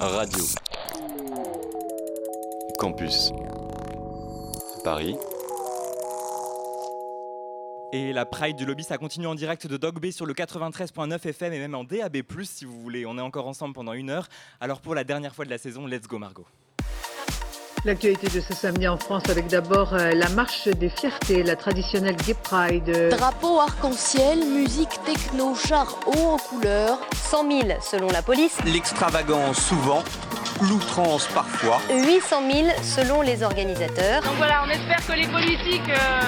Radio. Campus. Paris. Et la Pride du lobby, ça continue en direct de Dog Bay sur le 93.9 FM et même en DAB+, si vous voulez. On est encore ensemble pendant une heure. Alors pour la dernière fois de la saison, let's go Margot. L'actualité de ce samedi en France avec d'abord euh, la marche des fiertés, la traditionnelle Gay Pride. Drapeau arc-en-ciel, musique techno, char haut en couleur. 100 000 selon la police. L'extravagance souvent, l'outrance parfois. 800 000 selon les organisateurs. Donc voilà, on espère que les politiques euh,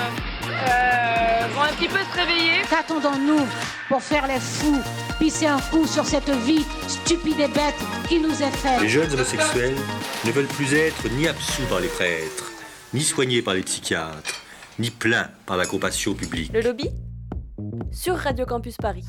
euh, vont un petit peu se réveiller. Qu'attendons-nous pour faire les fous, pisser un coup sur cette vie stupide et bête qui nous est faite Les jeunes homosexuels ne veulent plus être ni absous par les prêtres, ni soignés par les psychiatres, ni plaints par la compassion publique. Le lobby Sur Radio Campus Paris.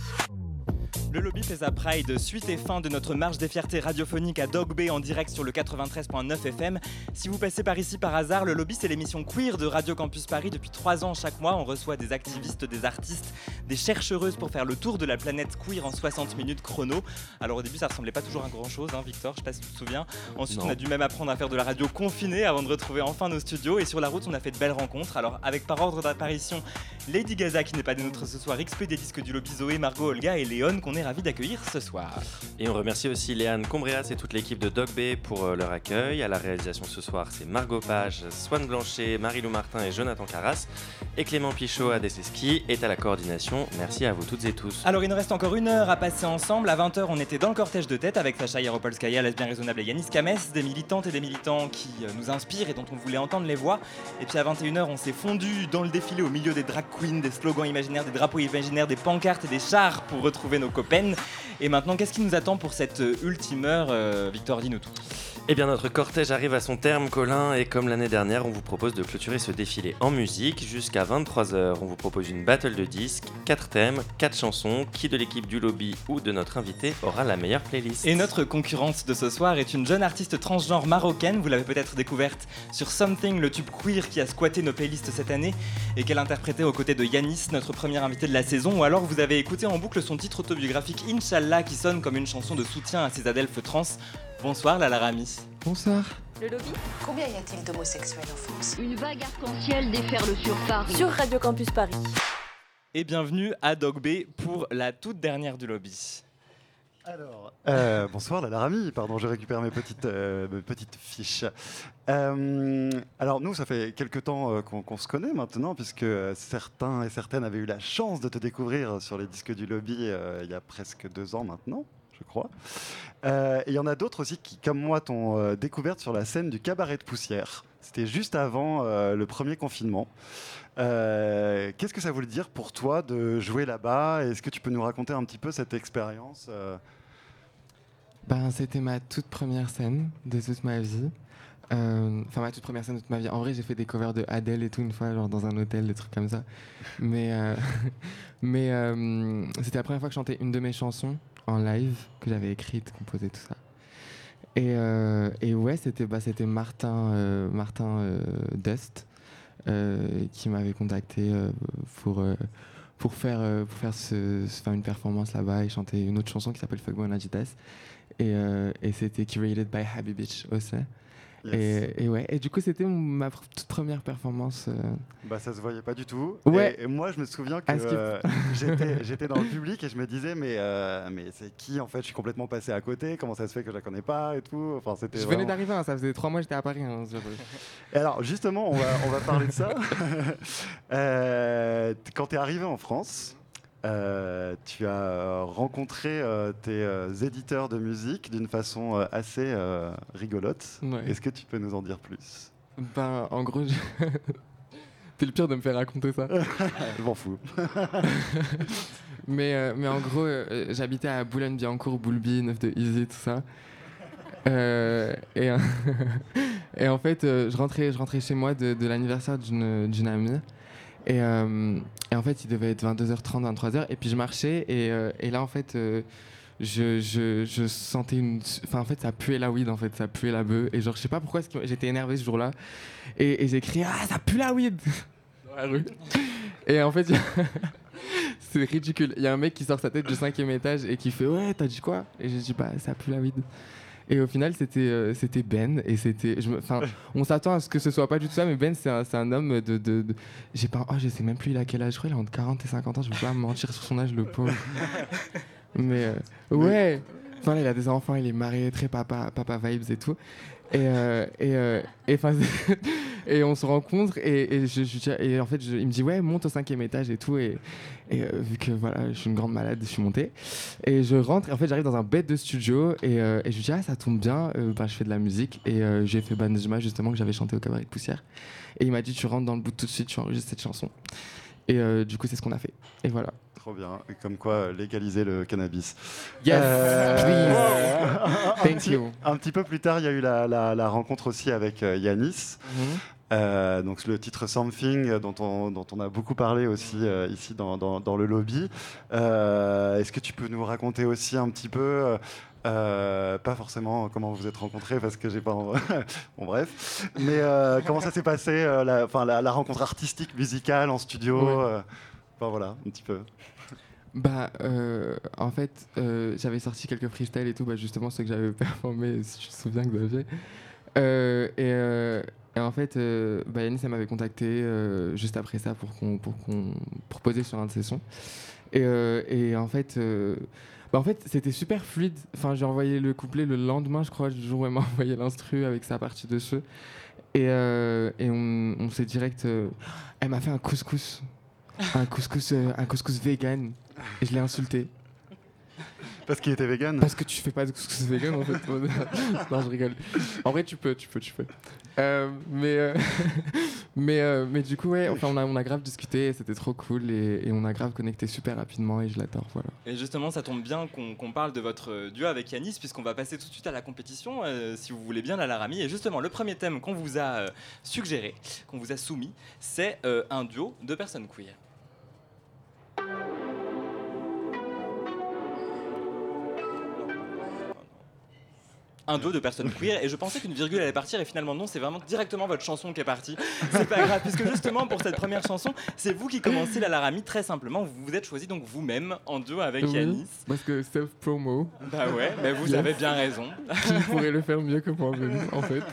Le lobby fait sa Pride, suite et fin de notre marche des fiertés radiophoniques à Dog Bay en direct sur le 93.9 FM. Si vous passez par ici par hasard, le lobby c'est l'émission queer de Radio Campus Paris. Depuis trois ans, chaque mois, on reçoit des activistes, des artistes, des chercheuses pour faire le tour de la planète queer en 60 minutes chrono. Alors au début, ça ressemblait pas toujours à grand chose, hein, Victor, je sais pas si tu te souviens. Ensuite, Non. on a dû même apprendre à faire de la radio confinée avant de retrouver enfin nos studios. Et sur la route, on a fait de belles rencontres. Alors avec par ordre d'apparition, Lady Gaza qui n'est pas des nôtres ce soir, XP des disques du lobby Zoé, Margot, Olga et Léon qu'on est ravis d'accueillir ce soir. Et on remercie aussi Léane Combreas et toute l'équipe de Dog Bay pour euh, leur accueil. À la réalisation ce soir, c'est Margot Page, Swan Blanchet, Marie-Lou Martin et Jonathan Carras. Et Clément Pichot à Desleski est à la coordination. Merci à vous toutes et tous. Alors il nous reste encore une heure à passer ensemble. À 20h, on était dans le cortège de tête avec Sacha Yaropolskaya, Lesbien Raisonnable et Yanis Kames, des militantes et des militants qui euh, nous inspirent et dont on voulait entendre les voix. Et puis à 21h, on s'est fondu dans le défilé au milieu des drag queens, des slogans imaginaires, des drapeaux imaginaires, des pancartes et des chars pour retrouver nos copains. Et maintenant, qu'est-ce qui nous attend pour cette euh, ultime heure euh, Victor, dis-nous tout. Eh bien, notre cortège arrive à son terme, Colin, et comme l'année dernière, on vous propose de clôturer ce défilé en musique. Jusqu'à 23h, on vous propose une battle de disques, 4 thèmes, 4 chansons. Qui de l'équipe du lobby ou de notre invité aura la meilleure playlist? Et notre concurrente de ce soir est une jeune artiste transgenre marocaine. Vous l'avez peut-être découverte sur Something, le tube queer qui a squatté nos playlists cette année et qu'elle interprétait aux côtés de Yanis, notre premier invité de la saison. Ou alors vous avez écouté en boucle son titre autobiographique Inch'Allah qui sonne comme une chanson de soutien à ses adelphes trans. Bonsoir Lala Rami. Bonsoir. Le lobby Combien y a-t-il d'homosexuels en France? Une vague arc-en-ciel déferle sur Paris. Sur Radio Campus Paris. Et bienvenue à Dog Bay pour la toute dernière du lobby. Alors, euh, bonsoir Lala Rami, pardon, je récupère mes petites, euh, mes petites fiches. Euh, alors nous, ça fait quelques temps euh, qu'on se connaît maintenant, puisque certains et certaines avaient eu la chance de te découvrir sur les disques du lobby euh, il y a presque deux ans maintenant, je crois. Euh, et il y en a d'autres aussi qui, comme moi, t'ont euh, découverte sur la scène du cabaret de poussière. C'était juste avant euh, le premier confinement. Qu'est-ce que ça voulait dire pour toi de jouer là-bas? Est-ce que tu peux nous raconter un petit peu cette expérience Ben, c'était ma toute première scène de toute ma vie. Enfin, ma toute première scène de toute ma vie. En vrai, j'ai fait des covers de Adele et tout une fois, genre dans un hôtel, des trucs comme ça. Mais, mais c'était la première fois que je chantais une de mes chansons en live, que j'avais écrite, composée, tout ça. Et, euh, ouais, c'était bah, Martin, euh, Martin euh, Dust qui m'avait contacté pour, faire, une performance là-bas et chanter une autre chanson qui s'appelle Fuck Boy Agitas. Et, et c'était curated by Happy Beach aussi. Yes. Et, et ouais, et du coup, c'était ma toute première performance. euh, Bah ça se voyait pas du tout. Ouais. Et, et moi je me souviens que Ah, euh, j'étais- dans le public et je me disais mais euh, mais c'est qui en fait? Je suis complètement passé à côté. Comment ça se fait que je la connais pas et tout? Enfin c'était. Je venais vraiment- d'arriver, hein, ça faisait trois mois que j'étais à Paris. hein, Et alors justement on va on va parler de ça. Euh, quand tu es arrivé en France. Euh, tu as euh, rencontré euh, tes euh, éditeurs de musique d'une façon assez rigolote. Ouais. Est-ce que tu peux nous en dire plus? Ben, en gros, je- c'est le pire de me faire raconter ça. Je m'en fous. mais, mais en gros, j'habitais à Boulogne-Billancourt, Boulby, 9 de Easy, tout ça. Et, et en fait, je, rentrais, je rentrais chez moi de, de l'anniversaire d'une d'une amie. Et, euh, et en fait, il devait être 22h30, 23h. Et puis je marchais. Et, euh, et là, en fait, euh, je, je, je sentais une. Enfin, en fait, ça puait la weed, en fait. Ça puait la bœuf. Et genre, je sais pas pourquoi j'étais énervé ce jour-là. Et, et j'ai crié Ah, ça pue la weed Dans la rue. Et en fait, c'est ridicule. Il y a un mec qui sort sa tête du cinquième étage et qui fait Ouais, t'as dit quoi? Et j'ai dit Bah, ça pue la weed. Et au final, c'était euh, c'était Ben. Et c'était. Enfin, on s'attend à ce que ce soit pas du tout ça, mais Ben, c'est un, un homme de. de, de- j'ai pas. Oh, je sais même plus il a quel âge. Je crois qu'il a entre 40 et 50 ans. Je veux pas mentir sur son âge, le pauvre. mais euh, ouais. Enfin, là, il a des enfants, il est marié, très papa, papa vibes et tout. Et, euh, et, euh, et, et on se rencontre et, je, je- et en fait, je- il me dit ouais, monte au cinquième étage et tout. Et, euh, vu que voilà, je suis une grande malade, je suis monté. Et je rentre et en fait, j'arrive dans un bête de studio et, je lui dis ah, ça tombe bien, bah, je fais de la musique. Et j'ai fait Banjima justement que j'avais chanté au cabaret de poussière. Et il m'a dit tu rentres dans le bout tout de suite, tu enregistres cette chanson. Et du coup, c'est ce qu'on a fait. Et voilà. Trop bien. Comme quoi, euh, légaliser le cannabis. Yes, un Thank petit- you. Un petit peu plus tard, il y a eu la, la- la rencontre aussi avec euh, Yanis. Mhm. Euh, donc le titre Something euh, dont on, dont on a beaucoup parlé aussi euh, ici dans, dans- dans le lobby. Euh, Est-ce que tu peux nous raconter aussi un petit peu, euh, euh, pas forcément comment vous vous êtes rencontrés parce que j'ai pas, en- bon bref, mais euh, comment ça s'est passé, euh, la, enfin, la, la rencontre artistique musicale en studio, Ouais. euh, enfin voilà un petit peu. Bah, euh, en fait, euh, j'avais sorti quelques freestyles et tout, bah, justement ceux que j'avais performé, si tu te souviens, Xavier. Euh, et, euh, et en fait, bah, elle m'avait contacté juste après ça pour qu'on pour qu'on pour poser sur un de ses sons. Et, et en fait, bah, en fait, c'était super fluide. Enfin, j'ai envoyé le couplet le lendemain, je crois, du jour où elle m'a envoyé l'instru avec sa partie dessus. Et, euh, et on, on s'est direct. elle m'a fait un couscous. Un couscous, un couscous vegan. Et je l'ai insulté. Parce qu'il était vegan Parce que tu fais pas de couscous vegan en fait. non, je rigole. En vrai, tu peux, tu peux, tu peux. Euh, mais, euh, mais, euh, mais du coup, ouais, enfin, on a, on a grave discuté, et c'était trop cool et, et on a grave connecté super rapidement et je l'adore, voilà. Et justement, ça tombe bien qu'on parle de votre duo avec Yanis, puisqu'on va passer tout de suite à la compétition, euh, si vous voulez bien, la Laramie. Et justement, le premier thème qu'on vous a suggéré, qu'on vous a soumis, c'est euh, un duo de personnes queer. Un duo de personnes queer et je pensais qu'une virgule allait partir et finalement non c'est vraiment directement votre chanson qui est partie c'est pas grave puisque justement pour cette première chanson c'est vous qui commencez la Laramie très simplement vous vous êtes choisi donc vous-même en duo avec Oui, Yanis Parce que self-promo. bah ouais, mais vous Yes. avez bien raison. Qui pourrait le faire mieux que moi-même, en fait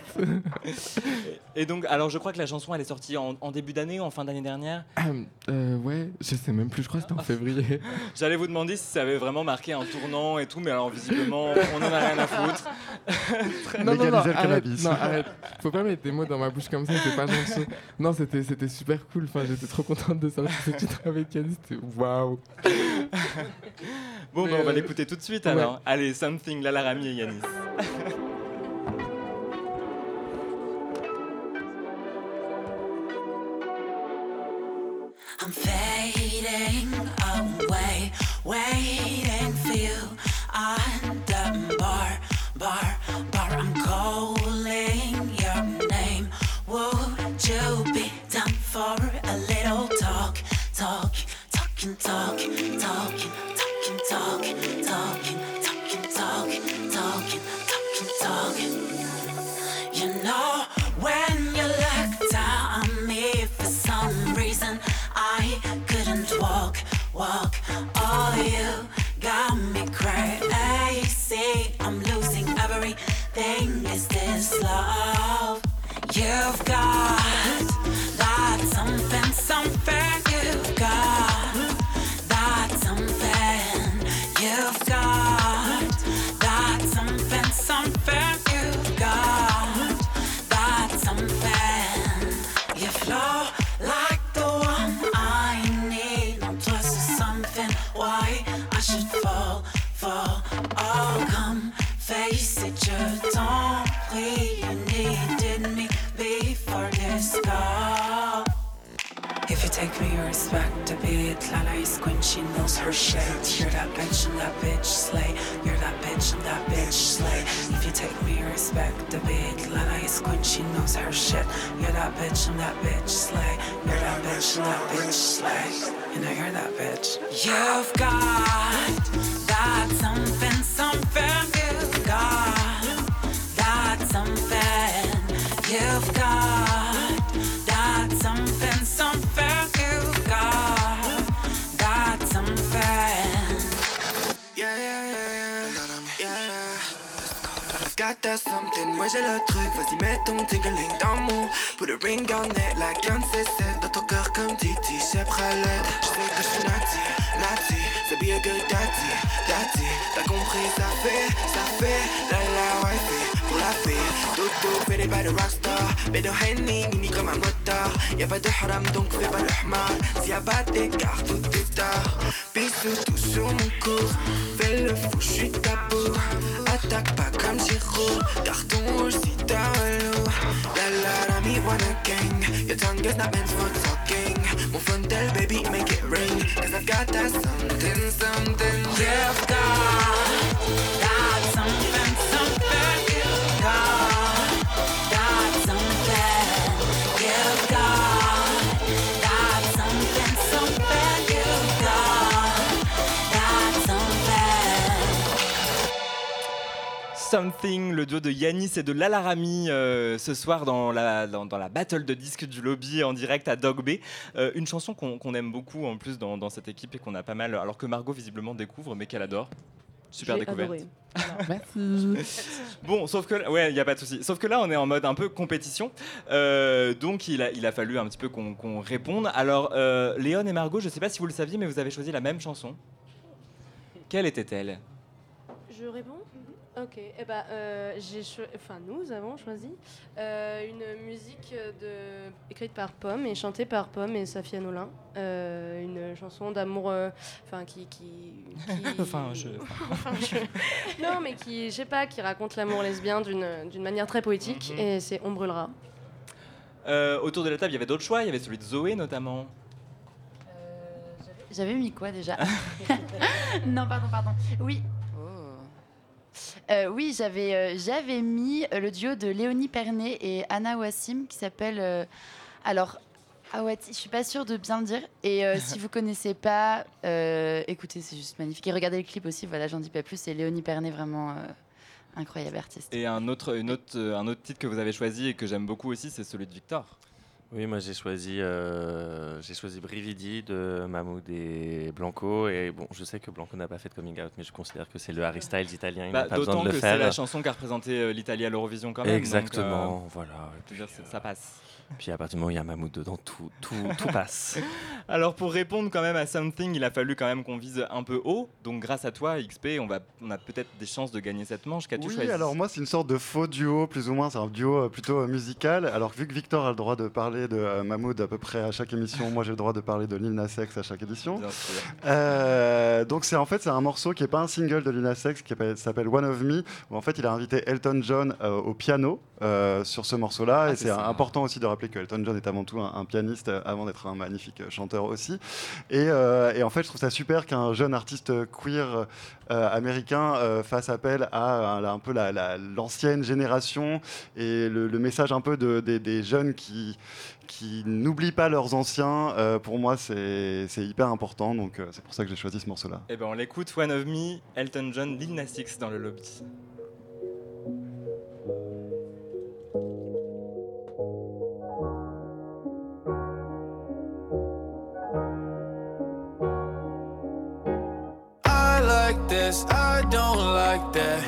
Et donc, alors je crois que la chanson elle est sortie en, en début d'année ou en fin d'année dernière? Euh, ouais, je sais même plus, je crois que c'était en février. J'allais vous demander si ça avait vraiment marqué un tournant et tout, mais alors visiblement on en a rien à foutre. Non, non, non, arrête, cannabis. non, arrête. Faut pas mettre des mots dans ma bouche comme ça, c'est pas gentil. Non, c'était, c'était super cool. Enfin, j'étais trop contente de sortir ce titre avec Yannis. C'était waouh. Bon, bah, on va euh, l'écouter tout de suite ouais. alors. Allez, Something, la Laramie et Yanis. I'm fading away, waiting for you on the bar, bar, bar. I'm calling your name. Would you be down for a little talk, talk, talking, talk, talking, talking, talk, talking, talking, talk, talking, talking, talk. You know when you looked down on me for some reason I couldn't walk, walk. Oh, you got me crazy. I'm everything. Is this love? You've got that something, something. You've got that something. You've got that something, something. A bit. Lala is queen, she knows her shit. You're that bitch and that bitch slay. You're that bitch and that bitch slay. If you take me, respect a bit. Lala is queen, she knows her shit. You're that bitch and that bitch slay. You're that bitch and that bitch slay. You know you're that bitch. You've got that something, something. You've got that something. You've got that something, ouais j'ai le truc, vas-y mets ton tingling dans mon Put a ring on it. Like un C7 Dans ton cœur comme Titi, c'est pralette Je sais que je suis nati, nati C'est a good daddy, daddy T'as compris, ça fait, ça fait. La la wifey, pour la fille Doudou, fait des bails de rockstar Bédo Henny, mini comme un motard Y'a pas de haram donc fais pas le hmar S'il y a pas d'écart, tout est tard Bisous tout sur mon cou Fais le fou, j'suis tabou Attaque pas comme Giroud Carton rouge si t'as un loup La la la me wanna gang Your tongue is not meant for talking. Mon phone tell baby make it ring Cause I've got that something something. Yeah I've got Got Something, le duo de Yanis et de Lalarami euh, ce soir dans la, dans, dans la battle de disques du lobby en direct à Dog Bay. Euh, une chanson qu'on qu'on aime beaucoup en plus dans, dans cette équipe et qu'on a pas mal, alors que Margot visiblement découvre mais qu'elle adore. Super J'ai découverte. adoré. Bon, sauf que ouais, il y a pas de souci. Sauf que là, on est en mode un peu compétition, Euh, donc il a, il a fallu un petit peu qu'on qu'on réponde. Alors, euh, Léon et Margot, je sais pas si vous le saviez, mais vous avez choisi la même chanson. Quelle était-elle? Je réponds? Ok, eh ben, euh, j'ai cho- enfin, nous avons choisi euh, une musique de... écrite par Pomme et chantée par Pomme et Safia Nolin. Euh, une chanson d'amour euh, enfin, qui, qui, qui- Enfin, je- Enfin, je- Non, mais qui, je sais pas, qui raconte l'amour lesbien d'une d'une manière très poétique Mhm. et c'est On brûlera. Euh, Autour de la table, il y avait d'autres choix. Il y avait celui de Zoé notamment. J'avais mis quoi déjà? Non, pardon, pardon. Oui. Euh, oui, j'avais euh, mis euh, le duo de Léonie Pernet et Anna Wassim qui s'appelle. alors, Awati, je suis pas sûre de bien le dire. Et si vous connaissez pas, écoutez, c'est juste magnifique. Et regardez le clip aussi, voilà, j'en dis pas plus. C'est Léonie Pernet, vraiment incroyable artiste. Et un autre titre que vous avez choisi et que j'aime beaucoup aussi, c'est celui de Victor. Oui, moi j'ai choisi, euh, j'ai choisi Brividi de Mahmoud et Blanco. Et bon, je sais que Blanco n'a pas fait de coming out, mais je considère que c'est le Harry Styles italien. Il Bah, n'a pas besoin D'autant de le que c'est la chanson qui a représenté euh, l'Italie à l'Eurovision quand même. donc, Exactement, euh, voilà. dire, ça passe. Puis à partir du moment où il y a Mahmoud dedans, tout, tout, tout passe. Alors pour répondre quand même à Something, il a fallu quand même qu'on vise un peu haut. Donc grâce à toi, XP, on, va, on a peut-être des chances de gagner cette manche. Qu'as-tu Oui, choisi alors moi c'est une sorte de faux duo, plus ou moins, c'est un duo euh, plutôt euh, musical. Alors vu que Victor a le droit de parler de euh, Mahmoud à peu près à chaque émission, moi j'ai le droit de parler de Lil Nas X à chaque édition. Bien sûr. Euh, donc c'est en fait c'est un morceau qui est pas un single de Lil Nas X qui s'appelle- One of Me où en fait il a invité Elton John euh, au piano euh, sur ce morceau-là Ah, et c'est c'est important aussi de rappeler que Elton John est avant tout un, pianiste euh, avant d'être un magnifique euh, chanteur aussi et, euh, et en fait je trouve ça super qu'un jeune artiste queer américain fasse appel à, un peu la- la- l'ancienne génération et le, message un peu de- des- jeunes qui n'oublient pas leurs anciens, pour moi c'est hyper important, donc c'est pour ça que j'ai choisi ce morceau-là. Eh ben on l'écoute, One of Me, Elton John, Lil dans le lobby. Like this, I don't like that.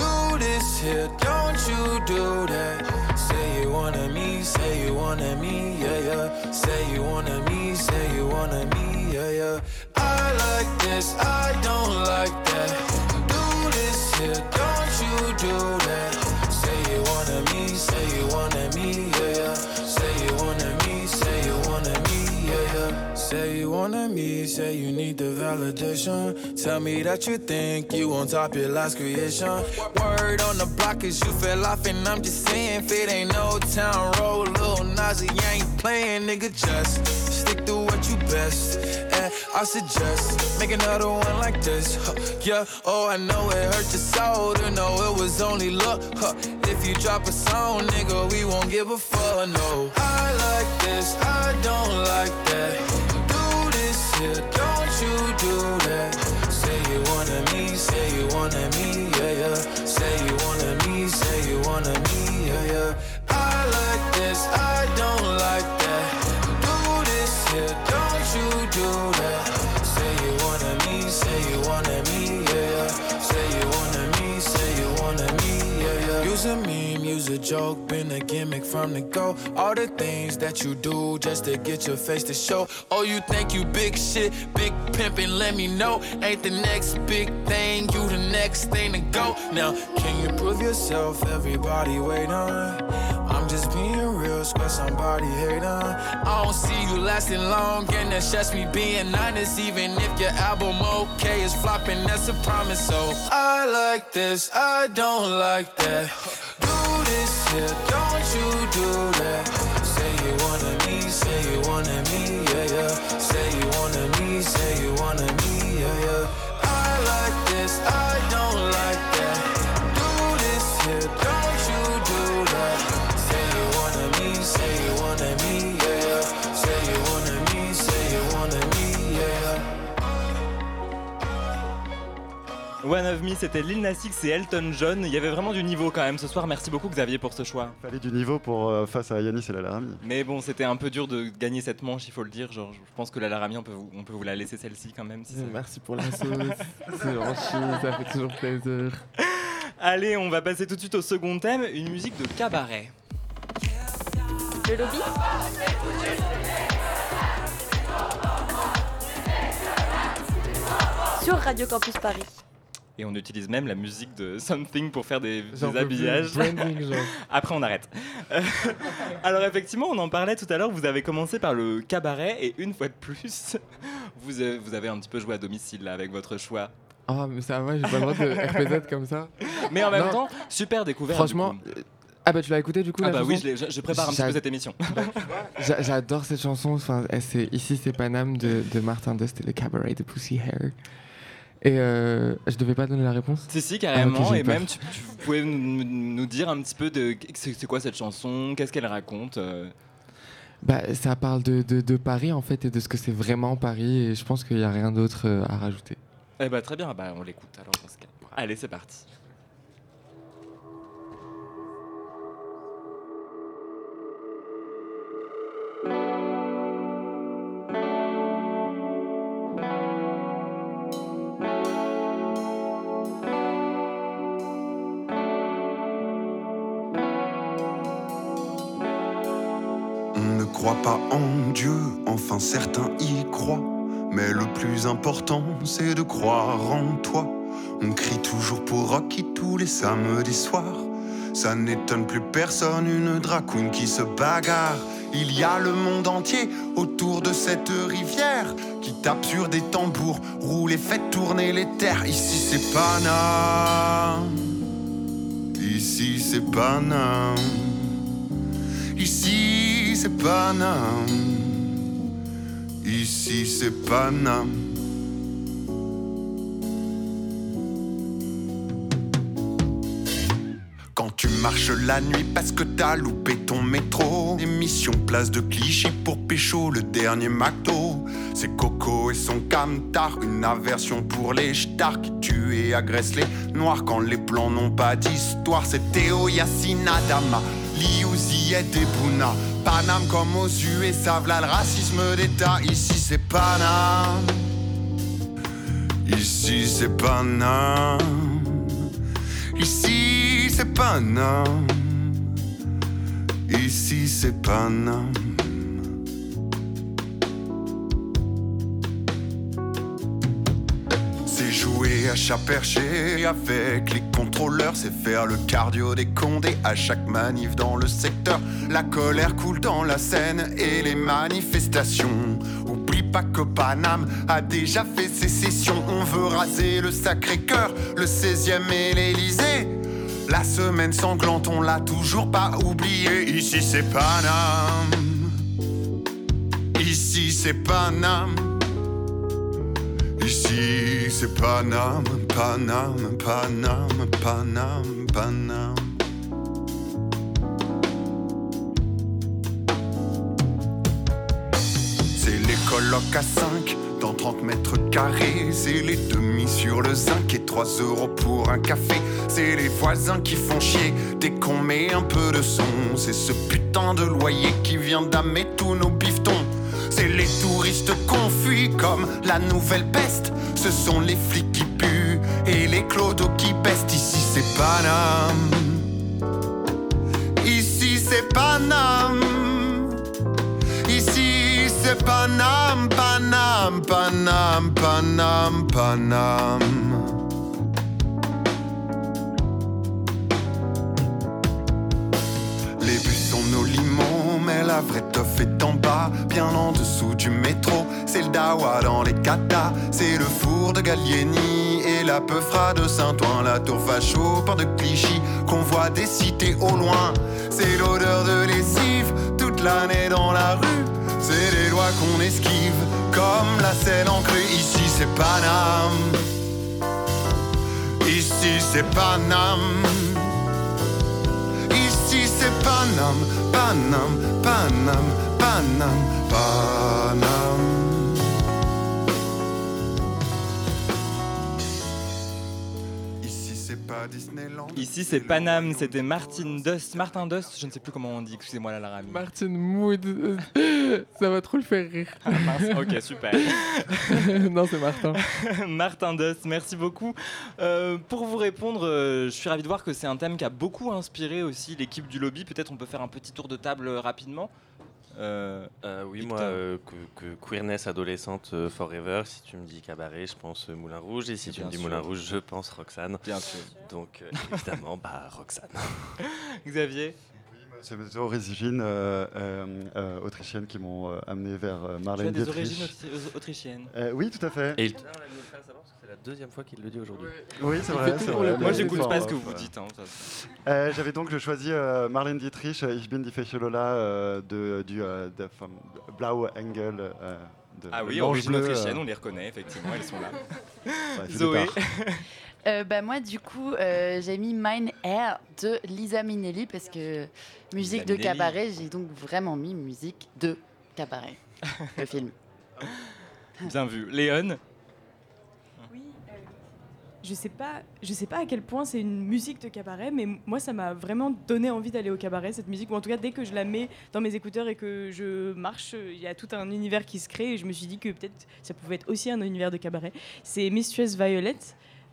Do this here, don't you do that. Say you wanna me, say you wanna me, yeah, yeah. Say you wanna me, say you wanna me, yeah, yeah. I like this, I don't like that. Do this here, don't you do that. Say you wanna me, say you wanna me, Say you wanna me, say you need the validation. Tell me that you think you on top your last creation. Word on the block is you fell off, and I'm just saying, if it ain't no town road, little Nazi, ain't playing, nigga. Just stick to what you best. And I suggest make another one like this. Huh. Yeah, oh, I know it hurt your soul to know it was only luck. Huh. If you drop a song, nigga, we won't give a fuck. No, I like this, I don't like that. Joke, been a gimmick from the go. All the things that you do just to get your face to show. Oh, you think you big shit, big pimpin', let me know. Ain't the next big thing, you the next thing to go. Now, can you prove yourself? Everybody wait on. I'm just being real, swear somebody hate on. I don't see you lasting long, and that's just me being honest. Even if your album okay is flopping, that's a promise. So I like this, I don't like that. This here, don't you do that. Say you wanted me, say you wanted me, yeah, yeah. Say you wanted me, say you wanted me, yeah, yeah. I like this, I don't like that. One of Me, c'était Lil Nas X et Elton John. Il y avait vraiment du niveau quand même ce soir. Merci beaucoup Xavier pour ce choix. Fallait du niveau pour euh, face à Yanis et la Laramie. Mais bon, c'était un peu dur de gagner cette manche, il faut le dire. Genre, je pense que la Laramie, on peut vous, on peut vous la laisser celle-ci quand même. si Merci pour la sauce. C'est gentil, ça fait toujours plaisir. Allez, on va passer tout de suite au second thème, une musique de cabaret. Le lobby? Sur Radio Campus Paris. Et on utilise même la musique de Something pour faire des, habillages. branding. Après, on arrête. Euh, Alors, effectivement, on en parlait tout à l'heure. Vous avez commencé par le cabaret et une fois de plus, vous avez, vous avez un petit peu joué à domicile là, avec votre choix. Ah, mais ça va, j'ai pas le droit de RPZ comme ça. Mais en même Non. temps, super découverte. Franchement, euh, ah bah tu l'as écouté du coup Ah bah oui, je, l'ai- je- je prépare un petit peu cette émission. J'a- J'adore cette chanson. Enfin, c'est Ici c'est Paname de, de Martin Dust et le cabaret de Pussy Hair. Et euh, je devais pas donner la réponse Si, si, Ah, carrément. et peur. même, tu, tu pouvais nous, nous dire un petit peu de c'est quoi cette chanson, qu'est-ce qu'elle raconte. euh? Bah, ça parle de, de, de Paris en fait et de ce que c'est vraiment Paris. Et je pense qu'il n'y a rien d'autre euh, à rajouter. Eh bah très bien, bah, on l'écoute alors dans ce cas. Allez, c'est parti. Dieu, enfin certains y croient. Mais le plus important, c'est de croire en toi. On crie toujours pour Rocky tous les samedis soirs. Ça n'étonne plus personne, une queen qui se bagarre. Il y a le monde entier autour de cette rivière qui tape sur des tambours, roule et fait tourner les terres. Ici c'est Paname. Ici c'est Paname. Ici c'est Paname. Ici c'est Paname. Quand tu marches la nuit parce que t'as loupé ton métro. Émission place de cliché pour pécho le dernier McDo. C'est Coco et son camtar, une aversion pour les stars qui tuent et agressent les noirs quand les blancs n'ont pas d'histoire. C'est Théo Yassine Adama, Liu Ziyed et Bouna. Paname comme aux USA, v'là le racisme d'État. Ici c'est Paname. Ici c'est Paname. Ici c'est Paname. Ici c'est Paname. À avec les contrôleurs, c'est faire le cardio des condés à chaque manif dans le secteur. La colère coule dans la scène et les manifestations. Oublie pas que Paname a déjà fait sécession. On veut raser le Sacré-Cœur, le 16e et l'Élysée. La semaine sanglante, on l'a toujours pas oublié. Ici c'est Paname. Ici c'est Paname. Ici c'est Paname, Paname, Paname, Paname, Paname. C'est les colocs à 5 dans 30 mètres carrés. C'est les demi sur le zinc et 3 euros pour un café. C'est les voisins qui font chier dès qu'on met un peu de son. C'est ce putain de loyer qui vient d'amer tous nos bifetons. Les touristes confus comme la nouvelle peste. Ce sont les flics qui puent et les clodos qui pestent. Ici c'est Paname. Ici c'est Paname. Ici c'est Paname, Paname, Paname, Paname, Paname. La vraie teuf est en bas, bien en dessous du métro. C'est le Dawa dans les katas, c'est le four de Gallieni et la peufra de Saint-Ouen, la tour facho, port de Clichy, qu'on voit des cités au loin. C'est l'odeur de lessive toute l'année dans la rue. C'est les lois qu'on esquive, comme la Seine ancrée. Ici c'est Paname, ici c'est Paname. Ici c'est Paname, Paname, Paname, Paname, Paname. Disneyland. Ici c'est Paname, c'était Martin Dust. Martin Dust, je ne sais plus comment on dit, excusez-moi la Laramie. Martin Mood, ça va trop le faire rire. Ah, mince, ok, super. non, c'est Martin. Martin Dust, merci beaucoup. Euh, pour vous répondre, euh, je suis ravi de voir que c'est un thème qui a beaucoup inspiré aussi l'équipe du lobby. Peut-être on peut faire un petit tour de table euh, rapidement. Euh, Euh, oui, Victor. moi, euh, que, que queerness adolescente euh, forever. Si tu me dis cabaret, je pense euh, Moulin Rouge. Et si tu me dis sûr. Moulin Rouge, je pense Roxane. Bien sûr. Donc, euh, évidemment, bah, Roxane. Xavier? C'est mes origines euh, autrichiennes qui m'ont euh, amené vers euh, Tu as Marlène des Dietrich. origines autri- autrichiennes. Euh, oui, tout à fait. Et deuxième fois qu'il le dit aujourd'hui. Oui, c'est vrai. vrai. Moi, j'écoute pas ce que euh, vous dites. hein. Euh, J'avais donc choisi euh, Marlène Dietrich, euh, Ich bin die Fecholola euh, de, du euh, de, enfin, de Blaue Engel. euh, de Ah oui, origine autrichienne, euh, on les reconnaît, effectivement, elles sont là. ouais, Zoé. Euh, bah, moi, du coup, euh, j'ai mis Mine Air de Lisa Minnelli parce que musique de Minnelli. cabaret, j'ai donc vraiment mis musique de cabaret, le film. Bien vu. Léon? Je sais pas, je sais pas à quel point c'est une musique de cabaret, mais moi ça m'a vraiment donné envie d'aller au cabaret cette musique, ou en tout cas dès que je la mets dans mes écouteurs et que je marche, il y a tout un univers qui se crée et je me suis dit que peut-être ça pouvait être aussi un univers de cabaret. C'est Mistress Violet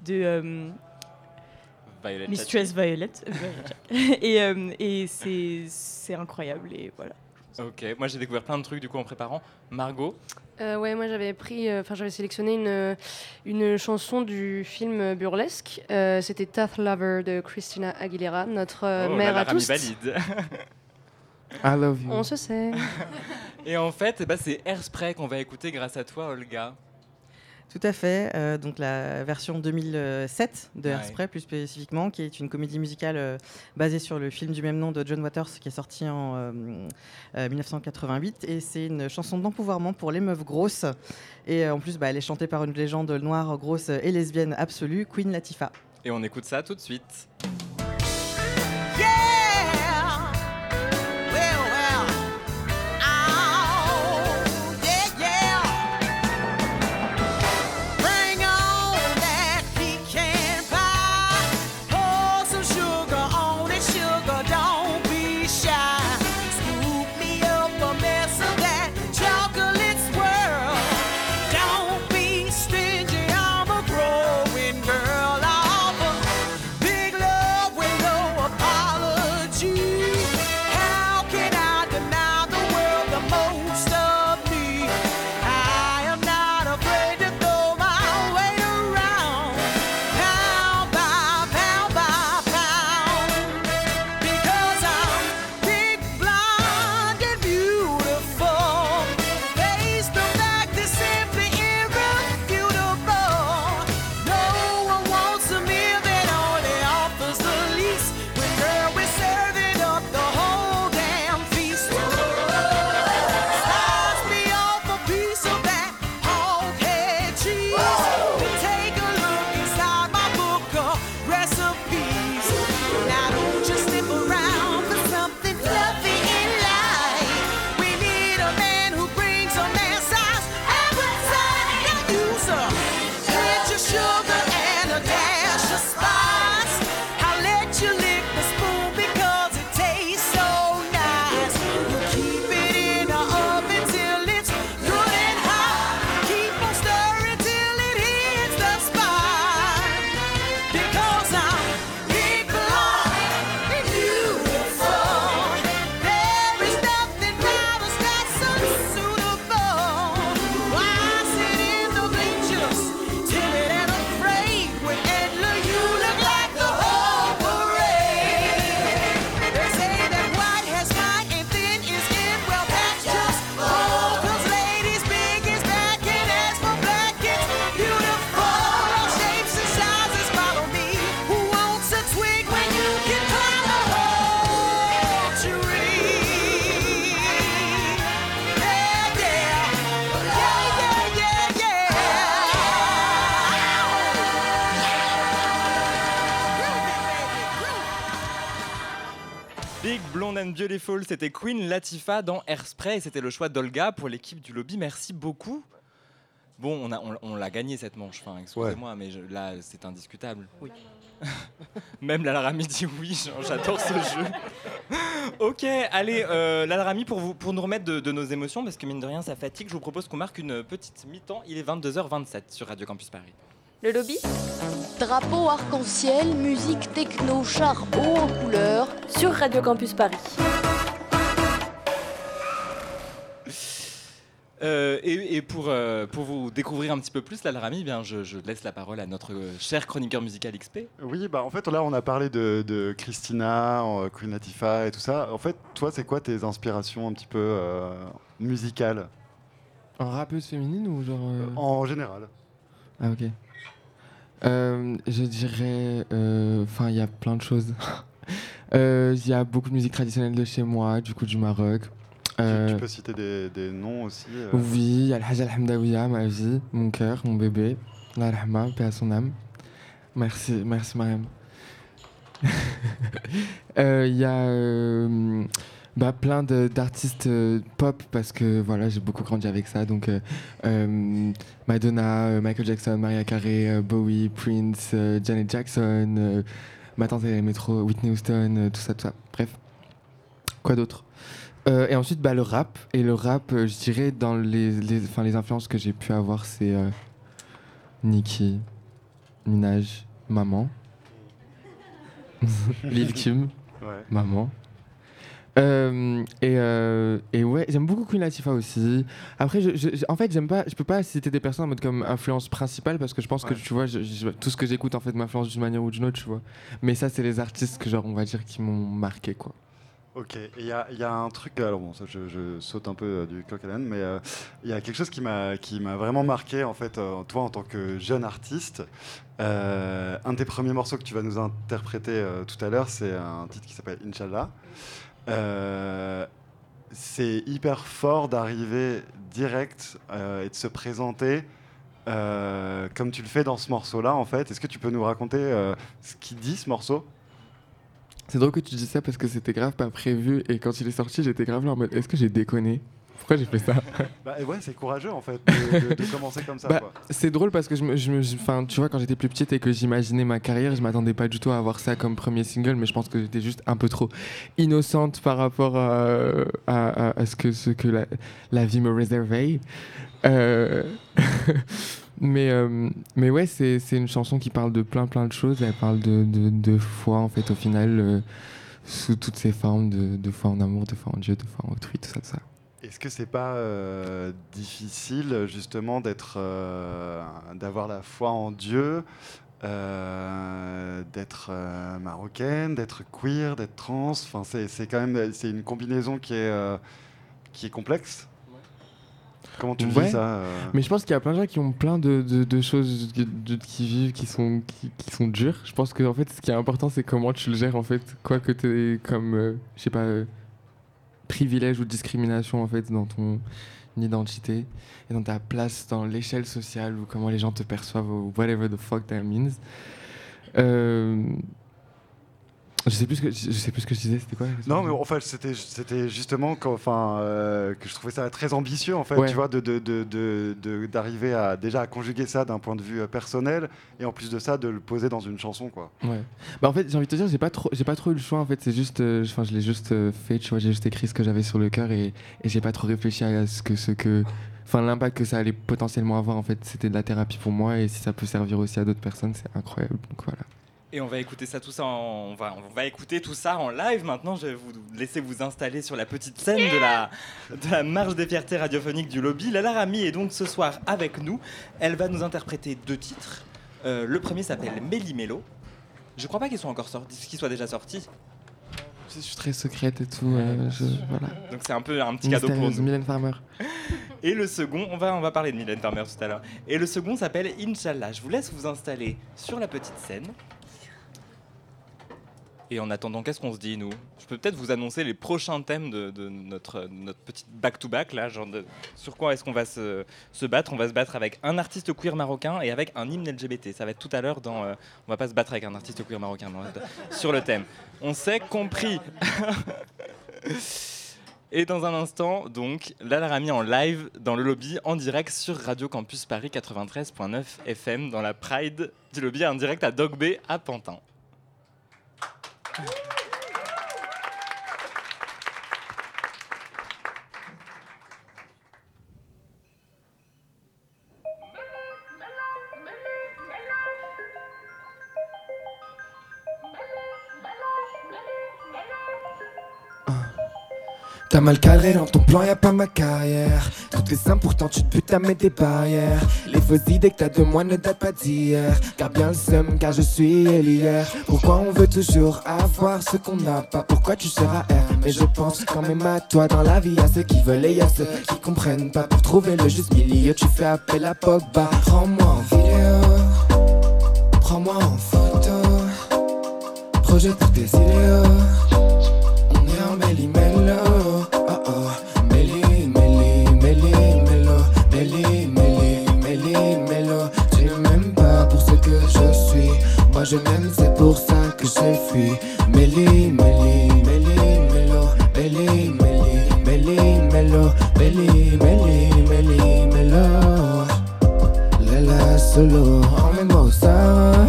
de euh, Violet Mistress Violet, et, euh, et c'est c'est incroyable et voilà. Ok, moi j'ai découvert plein de trucs du coup en préparant. Margot Euh, ouais, moi j'avais pris, euh, enfin j'avais sélectionné une, une chanson du film Burlesque. Euh, C'était Tough Lover de Christina Aguilera, notre euh, Oh, mère la à tous. valide. I love you. On se sait. Et en fait, ben, c'est Airspray qu'on va écouter grâce à toi, Olga. Tout à fait. euh, donc la version 2007 de Ouais. Hairspray, plus spécifiquement, qui est une comédie musicale euh, basée sur le film du même nom de John Waters, qui est sorti en euh, euh, 1988. Et c'est une chanson d'empouvoirment pour les meufs grosses. Et en plus, bah, elle est chantée par une légende noire, grosse et lesbienne absolue, Queen Latifah. Et on écoute ça tout de suite. Blonde and Beautiful, c'était Queen Latifah dans Airspray. C'était le choix d'Olga pour l'équipe du lobby. Merci beaucoup. Bon, on, a- on- on l'a gagné cette manche, enfin, excusez-moi, mais je- là, c'est indiscutable. Oui. Même Lalarami dit oui, j'adore ce jeu. ok, allez, euh, Lalarami, pour, vous, pour nous remettre de, de nos émotions, parce que mine de rien, ça fatigue, je vous propose qu'on marque une petite mi-temps. Il est 22h27 sur Radio Campus Paris. Le lobby Drapeau arc-en-ciel, musique techno, char haut en couleur. Sur Radio Campus Paris. Euh, et et pour, euh, pour vous découvrir un petit peu plus, Lalarami, eh bien, je, je laisse la parole à notre euh, cher chroniqueur musical XP. Oui, bah en fait là on a parlé de, de Christina, euh, Queen Latifah et tout ça. En fait, toi c'est quoi tes inspirations un petit peu euh, musicales? En rappeuse féminine ou genre. euh, En général. Ah, ok. Euh, je dirais. euh, Enfin, il y a plein de choses. Euh, Il y a beaucoup de musique traditionnelle de chez moi, du coup, du Maroc. Tu- Tu peux citer des, des noms aussi Oui, il y a Al-Hajj Al-Hamdawiya, ma vie, mon cœur, mon bébé. La rahma, paix à son âme. Merci, merci Mariam. Il y a bah, plein d'artistes euh, pop parce que voilà, j'ai beaucoup grandi avec ça. Donc euh, euh, Madonna, Michael Jackson, Maria Carey, Bowie, Prince, Janet Jackson, ma tante aimait trop Whitney Houston, tout ça, tout ça. Bref. Quoi d'autre? Et ensuite, bah, le rap. Et le rap, je dirais, dans les, les, les influences que j'ai pu avoir, c'est Nicki, Minaj, Maman, Lil Kim, Ouais. Maman. Euh, et, euh, et ouais, j'aime beaucoup Queen Latifah aussi. Après, je, je- je- en fait, j'aime pas, je peux pas citer des personnes en mode comme influence principale parce que je pense que tu vois, je- tout ce que j'écoute en fait m'influence d'une manière ou d'une autre, tu vois. Mais ça, c'est les artistes que genre on va dire qui m'ont marqué quoi. Ok, il y a, y a un truc, alors bon, ça, je, je saute un peu euh, du coq à l'âne, mais euh, il y a quelque chose qui m'a qui m'a vraiment marqué, en fait, euh, toi en tant que jeune artiste. Un des premiers morceaux que tu vas nous interpréter tout à l'heure, c'est un titre qui s'appelle Inch'Allah. Euh, c'est hyper fort d'arriver direct euh, et de se présenter euh, comme tu le fais dans ce morceau-là, en fait. Est-ce que tu peux nous raconter ce qu'il dit, ce morceau? C'est drôle que tu dis ça parce que c'était grave pas prévu et quand il est sorti, j'étais grave là en mode est-ce que j'ai déconné? Pourquoi j'ai fait ça Bah ouais, c'est courageux en fait de, de- de commencer comme ça. Bah, c'est drôle parce que je me, je me- je- enfin, tu vois, quand j'étais plus petite et que j'imaginais ma carrière, je m'attendais pas du tout à avoir ça comme premier single, mais je pense que j'étais juste un peu trop innocente par rapport à, à- à- à ce que, ce que la, la vie me réservait. Euh, mais, euh, mais ouais, c'est c'est une chanson qui parle de plein plein de choses. Elle parle de, de, de foi en fait au final, euh, sous toutes ses formes, de, de foi en amour, de foi en Dieu, de foi en autrui, tout ça, tout ça. Est-ce que c'est pas euh, difficile justement d'être, euh, d'avoir la foi en Dieu, euh, d'être marocaine, d'être queer, d'être trans? Enfin, c'est c'est quand même c'est une combinaison qui est qui est complexe. Comment tu Ouais. vis ça euh? Mais je pense qu'il y a plein de gens qui ont plein de, de- de choses de- de- qui vivent, qui sont, qui, qui sont dures. Je pense que en fait, ce qui est important, c'est comment tu le gères en fait. Quoi que tu aies comme, euh, je sais pas, euh, privilège ou discrimination en fait dans ton identité et dans ta place dans l'échelle sociale ou comment les gens te perçoivent ou whatever the fuck that means. Euh, je sais plus ce que je sais plus ce que je disais. C'était quoi Non, mais enfin, c'était, c'était justement qu'en- enfin, euh, que je trouvais ça très ambitieux, en fait, Ouais. tu vois, de, de- de- de- de- d'arriver à déjà à conjuguer ça d'un point de vue euh, personnel, et en plus de ça, de le poser dans une chanson, quoi. Ouais. Bah en fait, j'ai envie de te dire, j'ai pas trop, j'ai pas trop eu le choix. En fait, c'est juste, euh, enfin, je l'ai juste euh, fait. Tu vois, j'ai juste écrit ce que j'avais sur le cœur et, et j'ai pas trop réfléchi à ce que, ce que, enfin, l'impact que ça allait potentiellement avoir. En fait, c'était de la thérapie pour moi et si ça peut servir aussi à d'autres personnes, c'est incroyable. Donc voilà. Et on va écouter ça tout ça en, on va on va écouter tout ça en live maintenant je vais vous laisser vous installer sur la petite scène de la de la marche des fiertés radiophoniques du lobby Lala Rami est donc ce soir avec nous elle va nous interpréter deux titres Euh, le premier s'appelle Méli Mélo je crois pas qu'ils soient encore sortis qu'ils soient déjà sortis Je suis très secrète et tout. euh, je- voilà. donc c'est un peu un petit cadeau pour nous Mylène Farmer. Et le second, on va, on va parler de Mylène Farmer tout à l'heure. Et le second s'appelle Inch'Allah. Je vous laisse vous installer sur la petite scène. Et en attendant, qu'est-ce qu'on se dit, nous? Je peux peut-être vous annoncer les prochains thèmes de, notre, notre petite back-to-back, là. Sur quoi est-ce qu'on va se, battre? On va se battre avec un artiste queer marocain et avec un hymne LGBT. Ça va être tout à l'heure dans. euh, on va pas se battre avec un artiste queer marocain, sur le thème. On s'est compris. Et dans un instant, donc, Lalarami en live dans le lobby en direct sur Radio Campus Paris 93.9 FM dans la Pride du lobby en direct à Dog Bay à Pantin. T'as mal cadré dans ton plan, y a pas ma carrière. Tout est simple, pourtant tu te butes à mettre des barrières. Fausses idées que t'as de moi ne datent pas d'hier. Car bien le seum, car je suis l'hier. Pourquoi on veut toujours avoir ce qu'on n'a pas? Pourquoi tu seras R? Mais je pense quand même à toi dans la vie. Y'a ceux qui veulent et a ceux qui comprennent pas. Pour trouver le juste milieu, tu fais appel à Pogba. Prends-moi en vidéo, prends-moi en photo. Projette tes idéaux. On est en méli-mélo, je m'aime, c'est pour ça que j'ai fui Méli, méli, méli, mélo Méli, méli, méli, mélo Méli, méli, méli, mélo Lala solo, emmène-moi au Sahara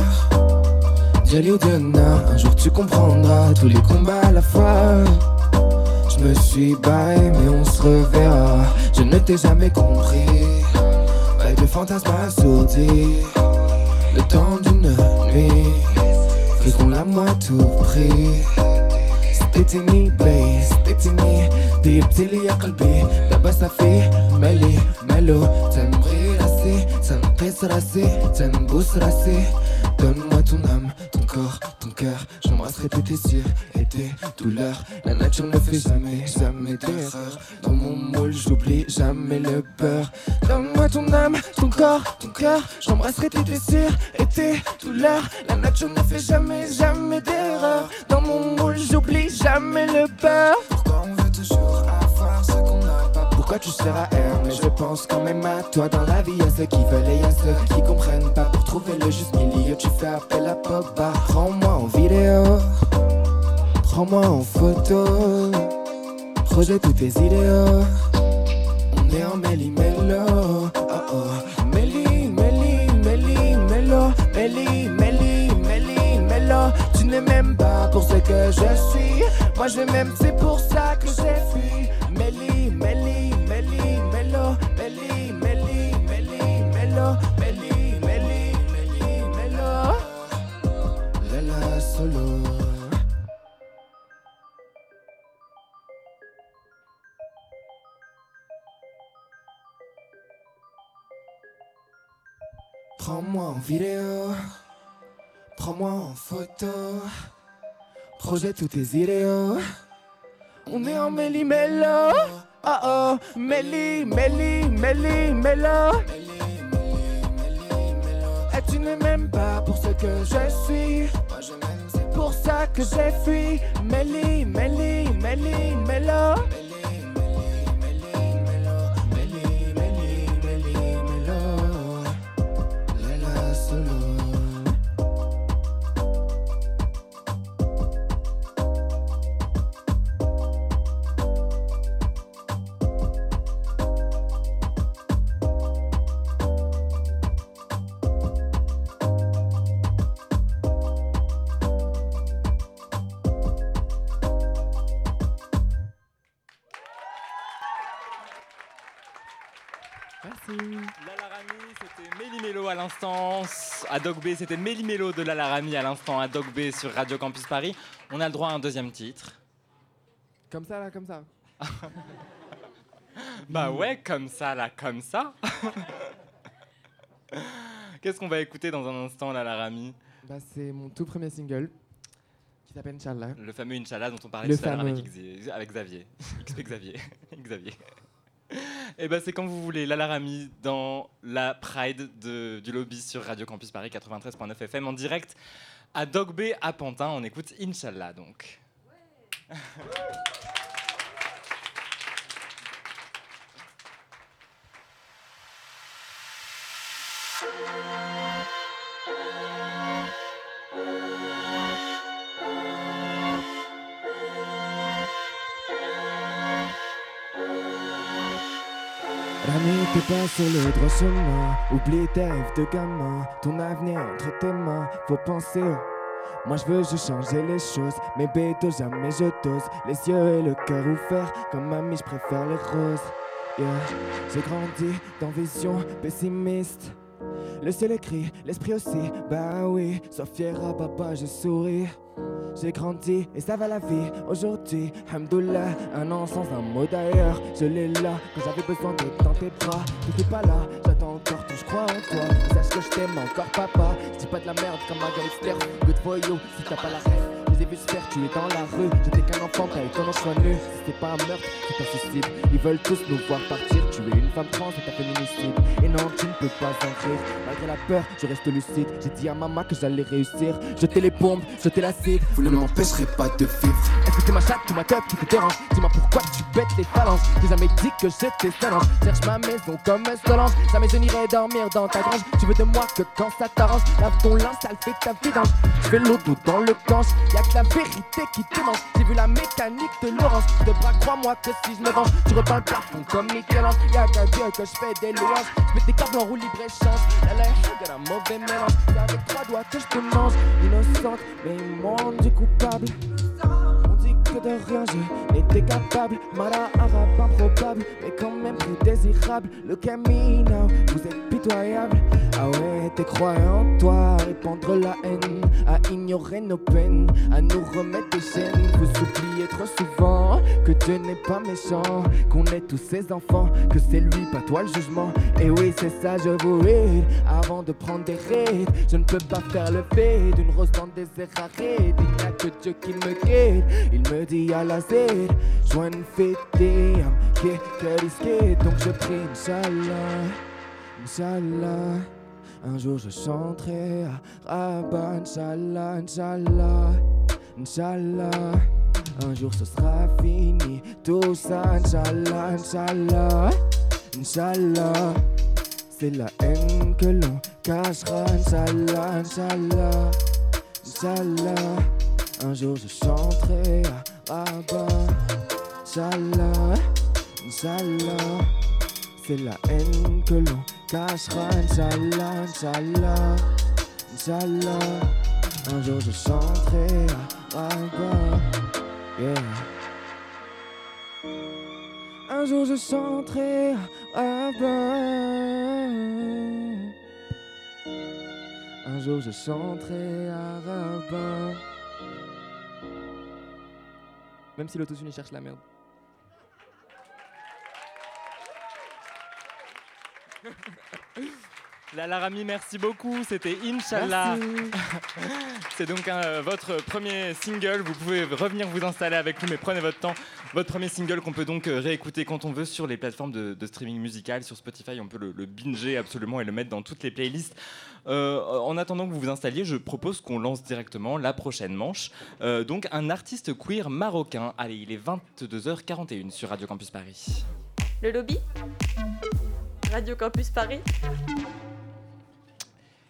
Jelly ou un jour tu comprendras tous les combats à la fois. Je me suis barré, mais on se reverra. Je ne t'ai jamais compris. Avec le fantasme assourdi, le temps d'une nuit. Faisons-la moi à tout prix. ستتني بي ستتني ضيبتي لي يا قلبي دابا صافي مالي مالو تنبغي راسي تنقيس راسي تنبوس راسي Donne-moi ton âme, ton corps, ton cœur J'embrasserai tes désirs et tes douleurs La nature ne fait jamais, jamais d'erreur Dans mon moule j'oublie jamais le peur ton âme, ton corps, ton cœur. J'embrasserai tes désirs et tes douleurs. La nature ne fait jamais, jamais d'erreur. Dans mon moule j'oublie jamais le peur Pourquoi on veut toujours avoir ce qu'on n'a pas? Pourquoi tu seras R Mais je pense quand même à toi. Dans la vie y'a ceux qui veulent et y'a ceux qui comprennent pas. Pour trouver le juste milieu tu fais appel à Pogba. Prends-moi en vidéo. Prends-moi en photo. Projette tous tes idéaux. On est en méli-mélo je suis. Moi je m'aime c'est pour ça que j'ai fui. Méli, méli, méli, mélo Méli, méli, méli, mélo Méli, méli, méli, mélo Lala solo. Prends-moi en vidéo, prends-moi en photo, projette tous tes idéaux. On est en méli-mélo, oh oh, méli, méli, méli, mélo. Et tu ne m'aimes pas pour ce que je suis. C'est pour ça que j'ai fui. Méli, méli, méli, mélo. Lalarami, c'était Méli-Mélo à l'instant. À Dog B, c'était Méli-Mélo de Lalarami à l'instant à Dog B sur Radio Campus Paris. On a le droit à un deuxième titre. Comme ça, là, comme ça. Bah ouais, comme ça, là, comme ça. Qu'est-ce qu'on va écouter dans un instant, Lalarami? Bah, c'est mon tout premier single qui s'appelle Inch'Allah. Le fameux Inch'Allah dont on parlait Le tout à l'heure avec. Xavier- avec Xavier. XP Xavier. Xavier. Et ben c'est quand vous voulez, Lalarami dans la Pride de- du lobby sur Radio Campus Paris 93.9 FM en direct à Dog Bay à Pantin. On écoute Inch'Allah donc. Rami, t'es pas sur le droit chemin. Oublie tes rêves de gamin. Ton avenir entre tes mains. Faut penser. Moi je veux juste changer les choses. Mais béto, jamais je dose. Les yeux et le cœur ouverts. Comme mamie, je préfère les roses. Yeah. J'ai grandi dans vision pessimiste. Le ciel écrit, l'esprit aussi. Bah oui, sois fier à papa, je souris. J'ai grandi et ça va la vie aujourd'hui. Hamdoullah, un an sans un mot d'ailleurs. Je l'ai là quand j'avais besoin d'être dans tes bras. T'étais pas là, j'attends encore tout, je crois en toi. Sache que je t'aime encore, papa. Je dis pas de la merde comme Margaret Ster. Good for si t'as pas la rêve. Je les ai se faire tuer dans la rue. J'étais qu'un enfant, t'avais ton nom soigneux. Si c'était pas un meurtre, c'est un suicide. Ils veulent tous nous voir partir. Tu es une femme trans, c'est un féminicide. Et non, tu ne peux pas en rire. Malgré la peur, je reste lucide. J'ai dit à maman que j'allais réussir. Jeter les bombes, jeter l'acide. Vous ne m'empêcherez pas de vivre. Est-ce que c'est ma chatte ou ma teuf qui te dérange? Dis-moi pourquoi tu bêtes les phalanges. J'ai jamais dit que j'étais salange. Cherche ma maison comme un Solange. Jamais je n'irai dormir dans ta grange. Tu veux de moi que quand ça t'arrange. Lave ton linge, ça le fait ta vidange. Je fais l'eau doux dans le canche. Y'a que la vérité qui te mange. J'ai vu la mécanique de l'orange. De bras, crois-moi que si je me venge, tu repeins le plafond comme Michel-Ange. Y'a qu'à Dieu que je fais des louanges. Je mets des câbles en roue libre échange. La la de la mauvais mélange. C'est avec trois doigts que je te mange. Innocente, mais rendu coupable. Rien je n'étais capable. Mara arabe improbable, mais quand même plus désirable. Le camino, vous êtes pitoyable. Ah ouais, t'es croyant toi, à répandre la haine, à ignorer nos peines, à nous remettre des chaînes. Vous oubliez trop souvent que Dieu n'est pas méchant, qu'on est tous ses enfants, que c'est lui, pas toi le jugement. Et oui, c'est ça, je vous hais. Avant de prendre des raids, je ne peux pas faire le fait d'une rose dans des airs arrêtés. Il n'y a que Dieu qui me guide. Il me dit à la une fête, qui est risqué. Donc je prie, Inch'Allah, Inch'Allah. Un jour je chanterai à Rabat, Inch'Allah, Inch'Allah, Inch'Allah. Un jour ce sera fini, tout ça, Inch'Allah, Inch'Allah, Inch'Allah. C'est la haine que l'on cachera, Inch'Allah, Inch'Allah, Inch'Allah. Un jour je chanterai Rabat, Inch'Allah, Inch'Allah. C'est la haine que l'on cachera, Inch'Allah, Inch'Allah, Inch'Allah. Un jour je chanterai Rabat, yeah. Un jour je chanterai Rabat. Un jour je chanterai à Rabat. Même si l'autotune cherche la merde. La Larami, merci beaucoup. C'était Inch'Allah. C'est donc euh, votre premier single. Vous pouvez revenir vous installer avec nous, mais prenez votre temps. Votre premier single qu'on peut donc euh, réécouter quand on veut sur les plateformes de, de streaming musical. Sur Spotify, on peut le, le binger absolument et le mettre dans toutes les playlists. Euh, en attendant que vous vous installiez, je propose qu'on lance directement la prochaine manche. Euh, donc, un artiste queer marocain. Allez, il est 22h41 sur Radio Campus Paris. Le lobby? Radio Campus Paris?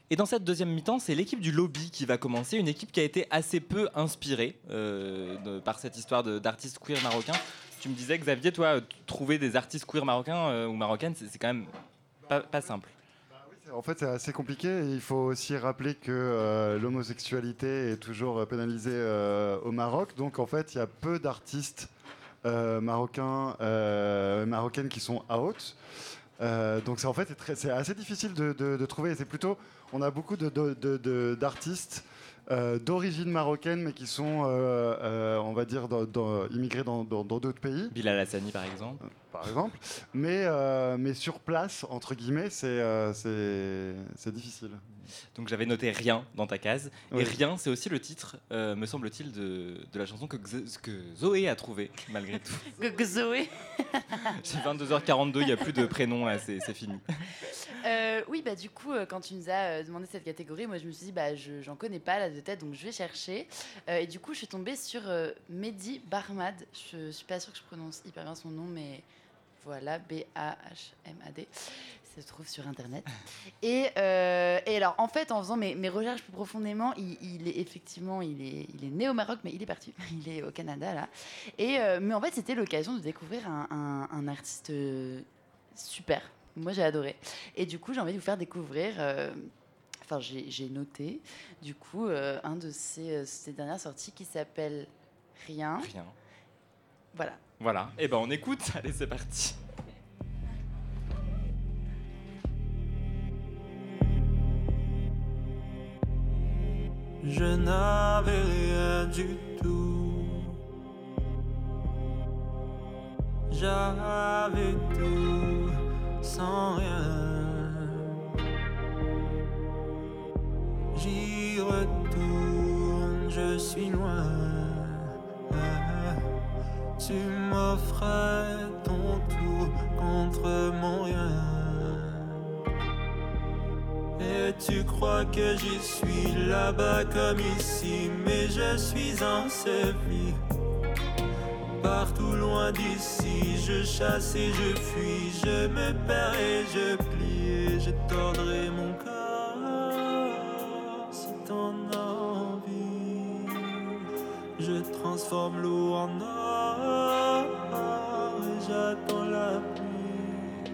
Et dans cette deuxième mi-temps, c'est l'équipe du lobby qui va commencer, une équipe qui a été assez peu inspirée euh, par cette histoire d'artistes queer marocains. Tu me disais, Xavier, toi, trouver des artistes queer marocains euh, ou marocaines, c'est quand même pas, simple. En fait, c'est assez compliqué. Il faut aussi rappeler que euh, l'homosexualité est toujours euh, pénalisée euh, au Maroc. Donc, en fait, il y a peu d'artistes euh, marocains, euh, marocaines qui sont out. Euh, donc, c'est en fait c'est assez difficile de, trouver. C'est plutôt, on a beaucoup d'artistes. euh, d'origine marocaine, mais qui sont, euh, on va dire, immigrés dans d'autres pays. Bilal Hassani, par exemple. Par exemple. Mais, euh, mais sur place, entre guillemets, c'est euh, c'est- c'est difficile. Donc j'avais noté rien dans ta case. Oui. Et rien, c'est aussi le titre, euh, me semble-t-il, de, de la chanson que, que Zoé a trouvé, malgré tout. Que Zoé. J'ai 22h42, il n'y a plus de prénom là, c'est c'est fini. Euh, oui, bah du coup, quand tu nous as demandé cette catégorie, moi je me suis dit, bah je- j'en connais pas là, de tête, donc je vais chercher. Euh, et du coup, je suis tombée sur euh, Mehdi Barmad. Je suis pas sûre que je prononce hyper bien son nom, mais voilà, B-A-H-M-A-D. Ça se trouve sur Internet. Et, euh, et alors, en fait, en faisant mes, mes recherches plus profondément, il, il est effectivement, il est, il est né au Maroc, mais il est parti. Il est au Canada, là. Et, euh, mais en fait, c'était l'occasion de découvrir un, un- un artiste euh, super. Moi, j'ai adoré. Et du coup, j'ai envie de vous faire découvrir. euh, Enfin, j'ai j'ai noté, du coup, euh, un de ses, euh, ses dernières sorties qui s'appelle Rien. Rien. Voilà. Voilà, et ben on écoute, allez c'est parti. Je n'avais rien du tout. J'avais tout sans rien. J'y retourne, je suis loin. Tu m'offrais ton tout contre mon rien. Et tu crois que j'y suis là-bas comme ici, mais je suis enseveli. Partout loin d'ici, je chasse et je fuis, je me perds et je plie, je tordrai mon corps si t'en as transforme l'eau en or et j'attends la pluie.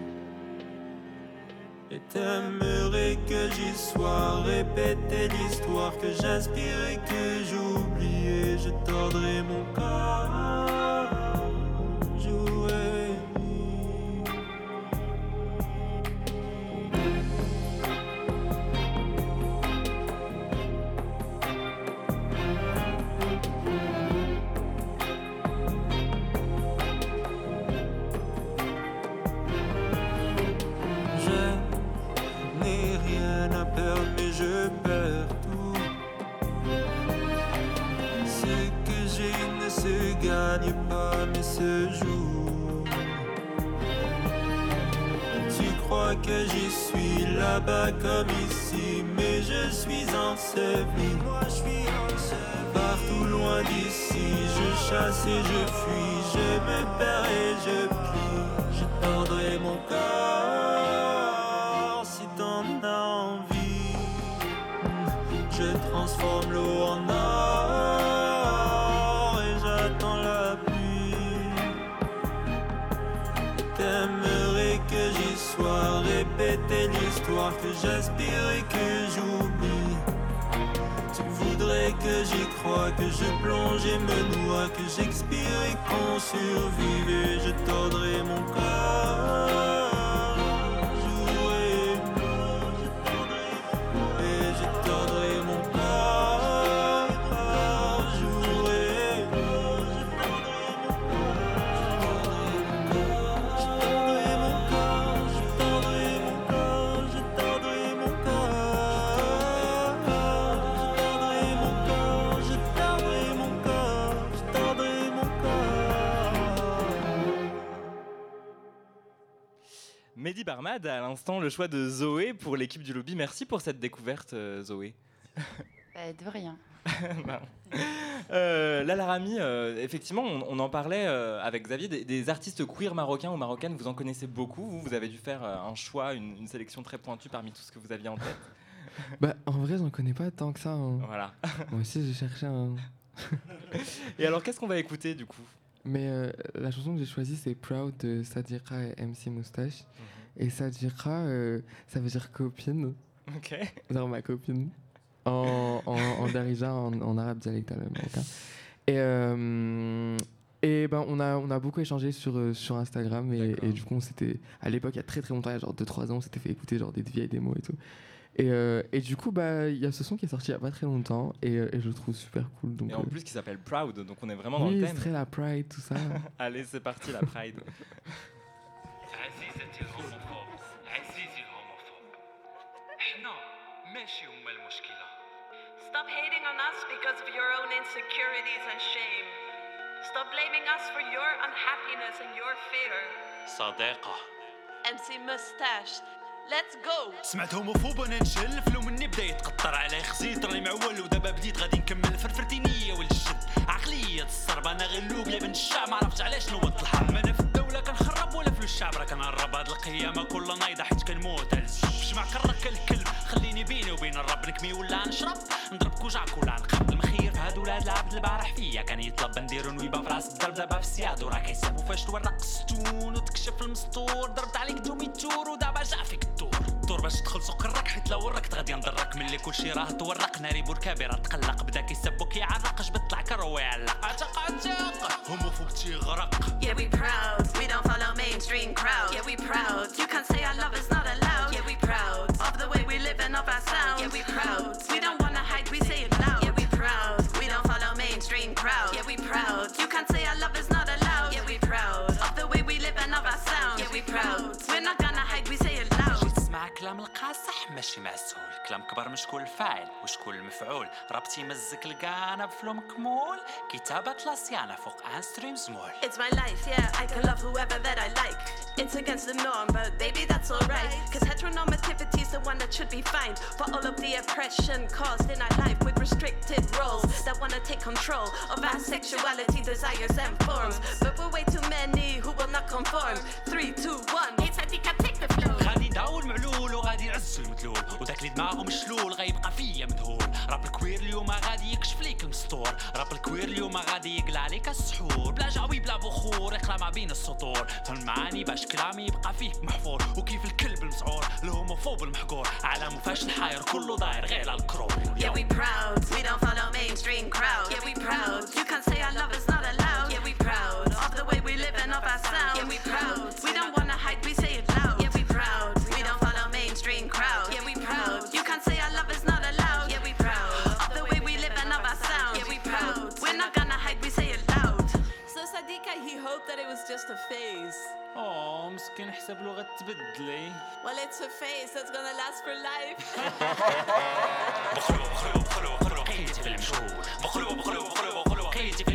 Et t'aimerais que j'y sois, répéter l'histoire que j'inspire et que j'oublie. Je tordrai mon corps, là-bas comme ici, mais je suis enseveli. Moi, je suis enseveli. Partout loin d'ici, je chasse et je fuis, je me perds et je plie. Je tordrai mon corps que j'aspire et que j'oublie. Tu voudrais que j'y croie, que je plonge et me noie, que j'expire et qu'on survive et je tordrai mon corps. Mehdi Barmad, à l'instant le choix de Zoé pour l'équipe du lobby. Merci pour cette découverte euh, Zoé. Bah, de rien. Ben. Euh, Lala Rami, euh, effectivement, on, on en parlait euh, avec Xavier, des, des artistes queer marocains ou marocaines, vous en connaissez beaucoup. Vous, vous avez dû faire euh, un choix, une, une sélection très pointue parmi tout ce que vous aviez en tête. Bah, en vrai, j'en connais pas tant que ça. hein. Voilà. Moi aussi, j'ai cherché un. Et alors, qu'est-ce qu'on va écouter du coup? Mais euh, la chanson que j'ai choisie, c'est Proud de Sadira et MC Moustache. Et Sadira, euh, ça veut dire copine. Ok. Genre ma copine. En, en, en darija, en, en arabe dialectal marocain. Et, euh, et ben, on, a, on a beaucoup échangé sur, euh, sur Instagram. Et, et du coup, on s'était. À l'époque, il y a très très longtemps, il y a genre 2-3 ans, on s'était fait écouter genre des vieilles démos et tout. Et, euh, et du coup, bah, il y a ce son qui est sorti il y a pas très longtemps. Et, euh, et je le trouve super cool. Donc, Et en euh, plus, qui s'appelle Proud, donc on est vraiment dans oui, le c'est thème. très la pride, tout ça. Allez, c'est parti, la Pride. ماشي هما المشكلة. Stop hating on us because of your own insecurities and shame. Stop blaming us for your unhappiness and your fear. صديقة. MC Mustache, Let's go. سمعت هوموفوب وأنا نشل فلو مني بدا يتقطر علي خزيت راني معول ودابا بديت غادي نكمل. فرفرتي نية والجد عقلية الصرب أنا غير لوب يا بن الشعب. ما عرفتش علاش نوض الحرب أنا في الدولة كنخرب ولا في الشعب راه كنهرب. هاد القيامة كل نايضة حيت كنموت. على الزوج جمع كرك الكلب. خليني بيني وبين الرب نكمي ولا نشرب؟ نضرب كوجاك ولا نقبض المخير. في هاد ولاد العبد البارح فيا كان يطلب نديرو نويبة في راس الدرب. دابا في السياد وراه كيسامو فاش تورق ستون وتكشف المسطور ضربت عليك دومي تور ودابا جا فيك الدور. الدور باش تدخل سوق الرك حيت لو وركت غادي نضرك. ملي كلشي راه تورق. ناري بوركابي راه تقلق. بدا كيسبو كيعرق جبت طلع كرو يعلق عتق عتق هوموفوب تيغرق. Yeah, we proud. We don't follow mainstream crowd. Yeah, we proud. You can't say our love is not allowed. Yeah, we proud. we live and of our sound. Yeah, we proud. We don't wanna hide, we say it loud. Yeah, we proud. We don't follow mainstream crowd. Yeah, we proud. You can't say our love is not allowed. Yeah, we proud of the way we live and of our sound. Yeah, we proud. We're not gonna hide, we say it loud. جيت تسمع كلام القاصح ماشي مع السهول كلام كبر من شكون الفاعل وشكون المفعول ربطي مزك القانا بفلو مكمول كتابة لاسيانا فوق انستريم زمول It's my life, yeah, I can love whoever that I like. It's against the norm, but baby, that's alright. Cause heteronormativity is the one that should be fine. For all of the oppression caused in our life with restricted roles that wanna take control of our sexuality, desires, and forms. But we're way too many who will not conform. Three, two, one. It's a take the flow. غادي نداو المعلول وغادي نعز المدلول وداك اللي دماغه مشلول غيبقى فيا مذهول راب الكوير اليوم غادي يكشف ليك المسطور راب الكوير اليوم غادي يقلع عليك السحور بلا جاوي بلا بخور يقرا ما بين السطور فالمعاني باش كلامي يبقى فيك محفور وكيف الكلب المسعور الهوموفوب المحقور عالم فاشل حاير كله داير غير على الكرور Yeah, we proud. We don't follow mainstream crowd. Yeah, we proud. You can't say our love is not allowed. Yeah, we proud of the way we live and of our sound. Yeah, we proud. We don't wanna hide, we say it Sadika, he hoped that it was just a phase. اوه مسكين حسب له غتبدلي Well, it's a phase that's gonna last for life. بخلو بخلو بخلو بخلو وقيتي في المجهول بخلو بخلو بخلو بخلو وقيتي في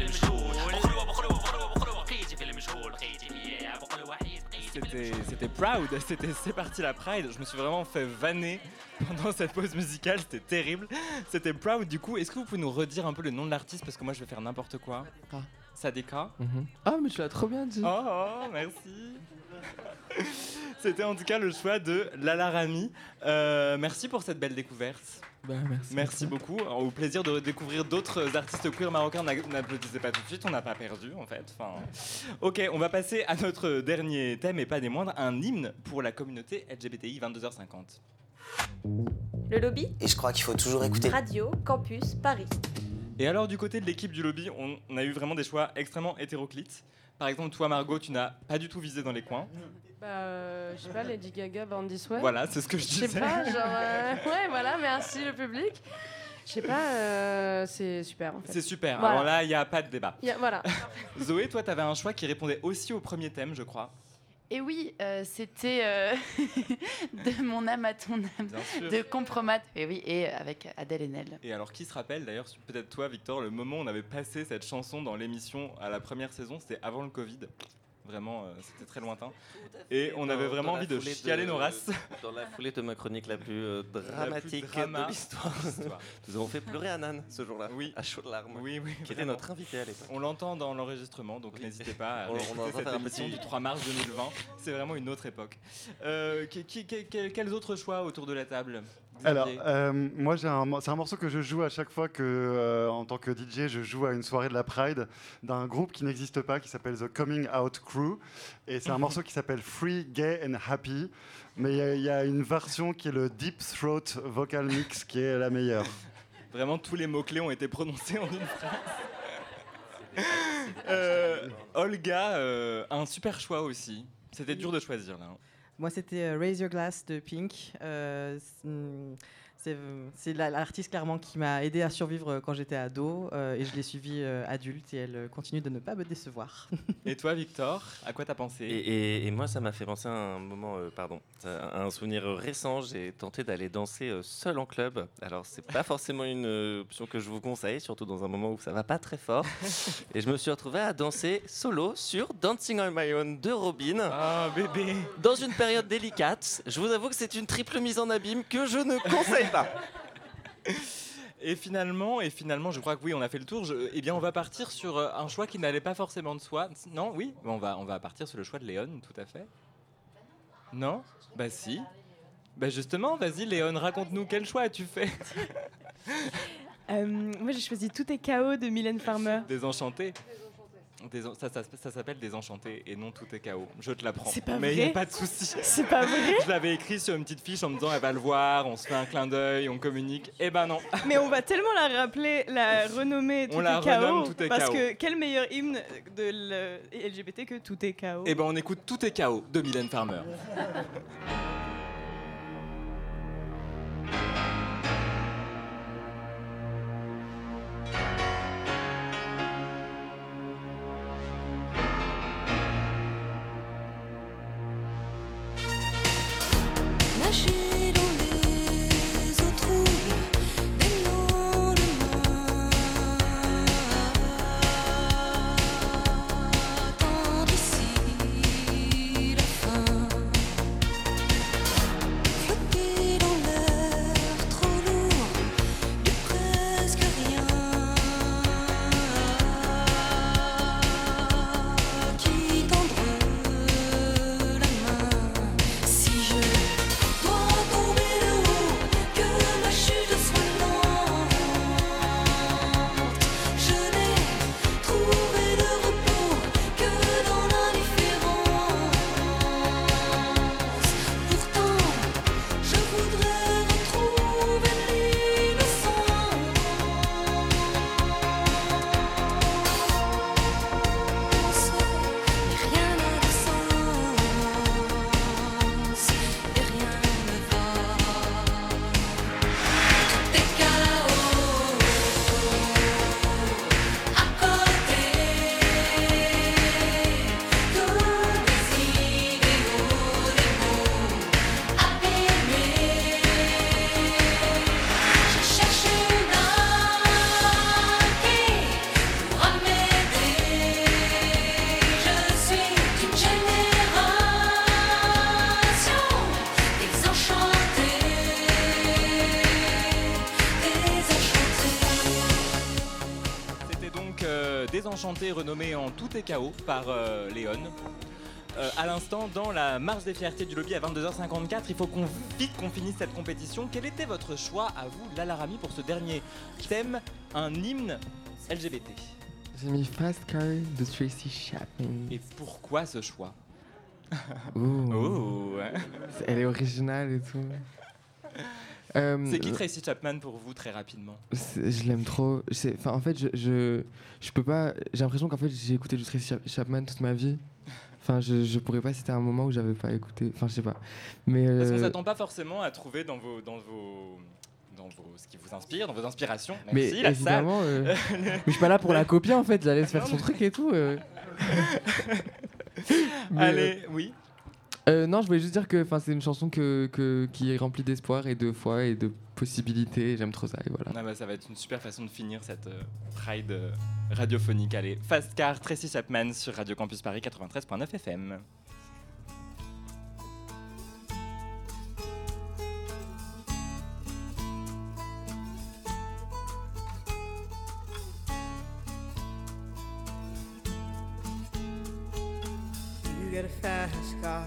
C'était c'était Proud, c'était c'est parti la Pride. Je me suis vraiment fait vanner pendant cette pause musicale, c'était terrible. C'était Proud. Du coup, est-ce que vous pouvez nous redire un peu le nom de l'artiste? Parce que moi je vais faire n'importe quoi. Sadeka. Ah, mais tu l'as trop bien dit. Oh, oh, merci. C'était en tout cas le choix de Lala Rami. Euh, merci pour cette belle découverte. Bah, merci. Merci beaucoup. Alors, Au plaisir de découvrir d'autres artistes queer marocains. N'a- N'applaudissez pas tout de suite, on n'a pas perdu en fait. Enfin, ok, on va passer à notre dernier thème et pas des moindres, un hymne pour la communauté LGBTI 22h50. Le lobby Et je crois qu'il faut toujours écouter. Radio Campus Paris. Et alors du côté de l'équipe du lobby, on, on a eu vraiment des choix extrêmement hétéroclites. Par exemple, toi Margot, tu n'as pas du tout visé dans les coins. Bah, euh, je sais pas, Lady Gaga, Sweat. Voilà, c'est ce que je Je sais disais. pas, genre. euh, ouais, voilà, merci le public. Je sais pas, euh, c'est super en fait. C'est super. Voilà. Alors là, il n'y a pas de débat. Y a- voilà. Zoé, toi, tu avais un choix qui répondait aussi au premier thème, je crois. Et oui, euh, c'était euh, de mon âme à ton âme, de Compromat. Et oui, et avec Adèle Haenel. Et alors, qui se rappelle d'ailleurs, peut-être toi, Victor, le moment où on avait passé cette chanson dans l'émission à la première saison, c'était avant le Covid. Vraiment, euh, c'était très lointain. Et on avait vraiment envie de chialer nos races. Dans la foulée de ma chronique la plus euh, dramatique drama de l'histoire. de l'histoire. Nous avons fait pleurer Anan ce jour-là. Oui. À chaudes larmes. Oui, oui. Qui était notre invité à l'époque. On l'entend dans l'enregistrement, donc n'hésitez pas à On- on en cette faire un émission petit- du 3 mars 2020. C'est vraiment une autre époque. Euh, qui- qui- qui- quels, quels autres choix autour de la table? Alors, euh, moi, j'ai un, mor- c'est un morceau que je joue à chaque fois que, euh, en tant que DJ, je joue à une soirée de la Pride d'un groupe qui n'existe pas, qui s'appelle The Coming Out Crew. Et c'est un morceau qui s'appelle Free, Gay and Happy. Mais il y a- il y, a une version qui est le Deep Throat Vocal Mix qui est la meilleure. Vraiment, tous les mots-clés ont été prononcés en une phrase. Euh, Olga, euh, un super choix aussi. C'était dur de choisir là. Moi, c'était euh, Raise Your Glass de Pink. Euh, c'est, C'est c'est la- l'artiste clairement qui m'a aidé à survivre euh, quand j'étais ado euh, et je l'ai suivie euh, adulte et elle continue de ne pas me décevoir. Et toi, Victor, à quoi t'as pensé? Et, et- et moi, ça m'a fait penser à un moment, euh, pardon, à un souvenir récent. J'ai tenté d'aller danser seul en club. Alors, c'est pas forcément une option que je vous conseille, surtout dans un moment où ça va pas très fort. et je me suis retrouvé à danser solo sur Dancing on My Own de Robin. Ah, bébé Dans une période délicate. Je vous avoue que c'est une triple mise en abîme que je ne conseille pas. Et finalement, et finalement, je crois que oui, on a fait le tour. Je- eh bien, on va partir sur euh, un choix qui n'allait pas forcément de soi. Non, oui, on va, on va partir sur le choix de Léon, tout à fait. Non? Bah si. Bah justement, vas-y Léon, raconte-nous quel choix as-tu fait? Euh, moi, j'ai choisi Tout est chaos de Mylène Farmer. Désenchanté Ça, ça- ça s'appelle Désenchanté et non Tout est chaos. Je te l'apprends. C'est pas Mais il n'y a pas de souci. C'est pas vrai Je l'avais écrit sur une petite fiche en me disant elle va le voir, on se fait un clin d'œil, on communique. Eh ben non. Mais on va tellement la rappeler, la renommer Tout On la est chaos. renomme Tout est parce chaos. que quel meilleur hymne de LGBT que Tout est chaos Eh ben on écoute Tout est chaos de Mylène Farmer. Désenchanté renommé en Tout est chaos par euh, Léon. Euh, à l'instant, dans la marche des fiertés du lobby à 22h54, il faut qu'on vite qu'on finisse cette compétition. Quel était votre choix à vous, Lala Rami, pour ce dernier thème, un hymne LGBT J'ai mis Fast Car de Tracy Chapman. Et pourquoi ce choix? Ouh. Elle est originale et tout. Euh, C'est qui Tracy Chapman pour vous, très rapidement Je l'aime trop. Enfin, en fait, je, je, je peux pas. J'ai l'impression qu'en fait, j'ai écouté du Tracy Chap- Chapman toute ma vie. Enfin, je, je pourrais pas citer un moment où j'avais pas écouté. Enfin, je sais pas. Mais. Parce qu'on euh, s'attend pas forcément à trouver dans vos, dans vos, dans vos, ce qui vous inspire, dans vos inspirations. Mais Merci, la évidemment, salle. euh, mais je suis pas là pour la copier en fait. J'allais faire son truc et tout. euh. Mais, Allez, euh, oui. Euh, non, je voulais juste dire que c'est une chanson que, que- qui est remplie d'espoir et de foi et de possibilités. J'aime trop ça et voilà. Ah bah, ça va être une super façon de finir cette euh, Pride euh, radiophonique. Allez, Fast Car, Tracy Chapman sur Radio Campus Paris 93.9 FM. You get a fast car.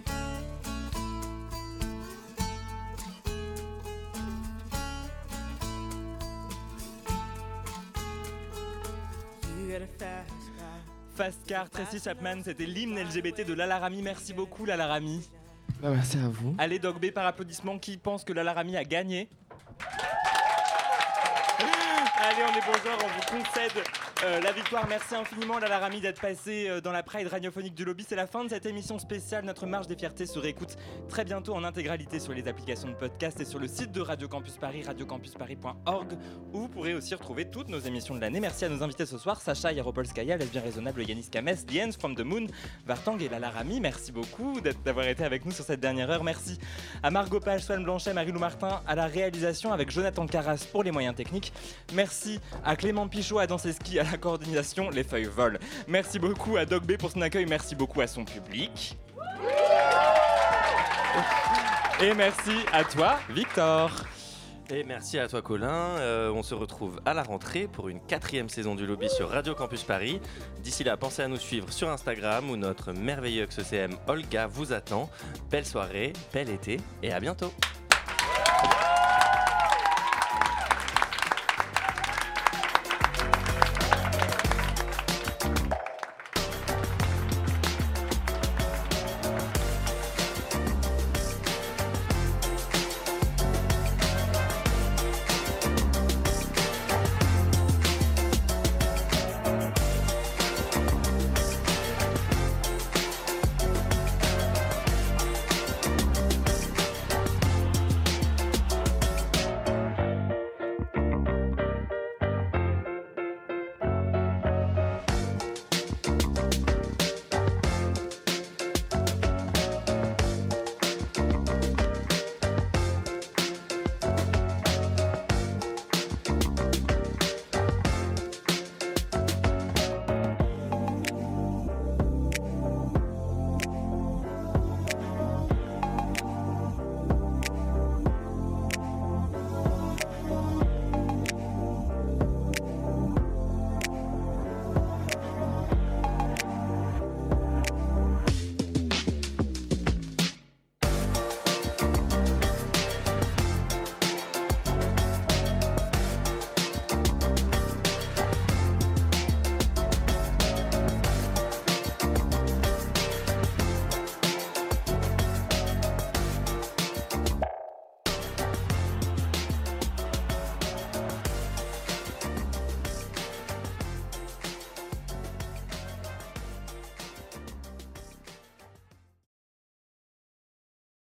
Fast Car, Tracy Chapman, c'était l'hymne LGBT de Lalarami. Merci beaucoup Lalarami. Bah, merci à vous. Allez Dog B par applaudissement, qui pense que Lalarami a gagné? Allez, on est bonjour, on vous concède euh, la victoire. Merci infiniment, Lala Rami, d'être passé euh, dans la Pride radiophonique du lobby. C'est la fin de cette émission spéciale. Notre marche des fiertés se réécoute très bientôt en intégralité sur les applications de podcast et sur le site de Radio Campus Paris, radiocampusparis.org, où vous pourrez aussi retrouver toutes nos émissions de l'année. Merci à nos invités ce soir, Sacha, Yaropolskaya, Lesbien Raisonnable, Yanis Kames, Ends from the Moon, Vartang et Lala Rami. Merci beaucoup d'avoir été avec nous sur cette dernière heure. Merci à Margot Page, Swan Blanchet, Marie-Lou Martin à la réalisation avec Jonathan Carras pour les moyens techniques. Merci à Clément Pichot, à Danseski à la coordination. Les feuilles volent. Merci beaucoup à Doc pour son accueil. Merci beaucoup à son public. Et merci à toi, Victor. Et merci à toi Colin. Euh, on se retrouve à la rentrée pour une quatrième saison du lobby sur Radio Campus Paris. D'ici là, pensez à nous suivre sur Instagram où notre merveilleux XCM Olga vous attend. Belle soirée, bel été et à bientôt.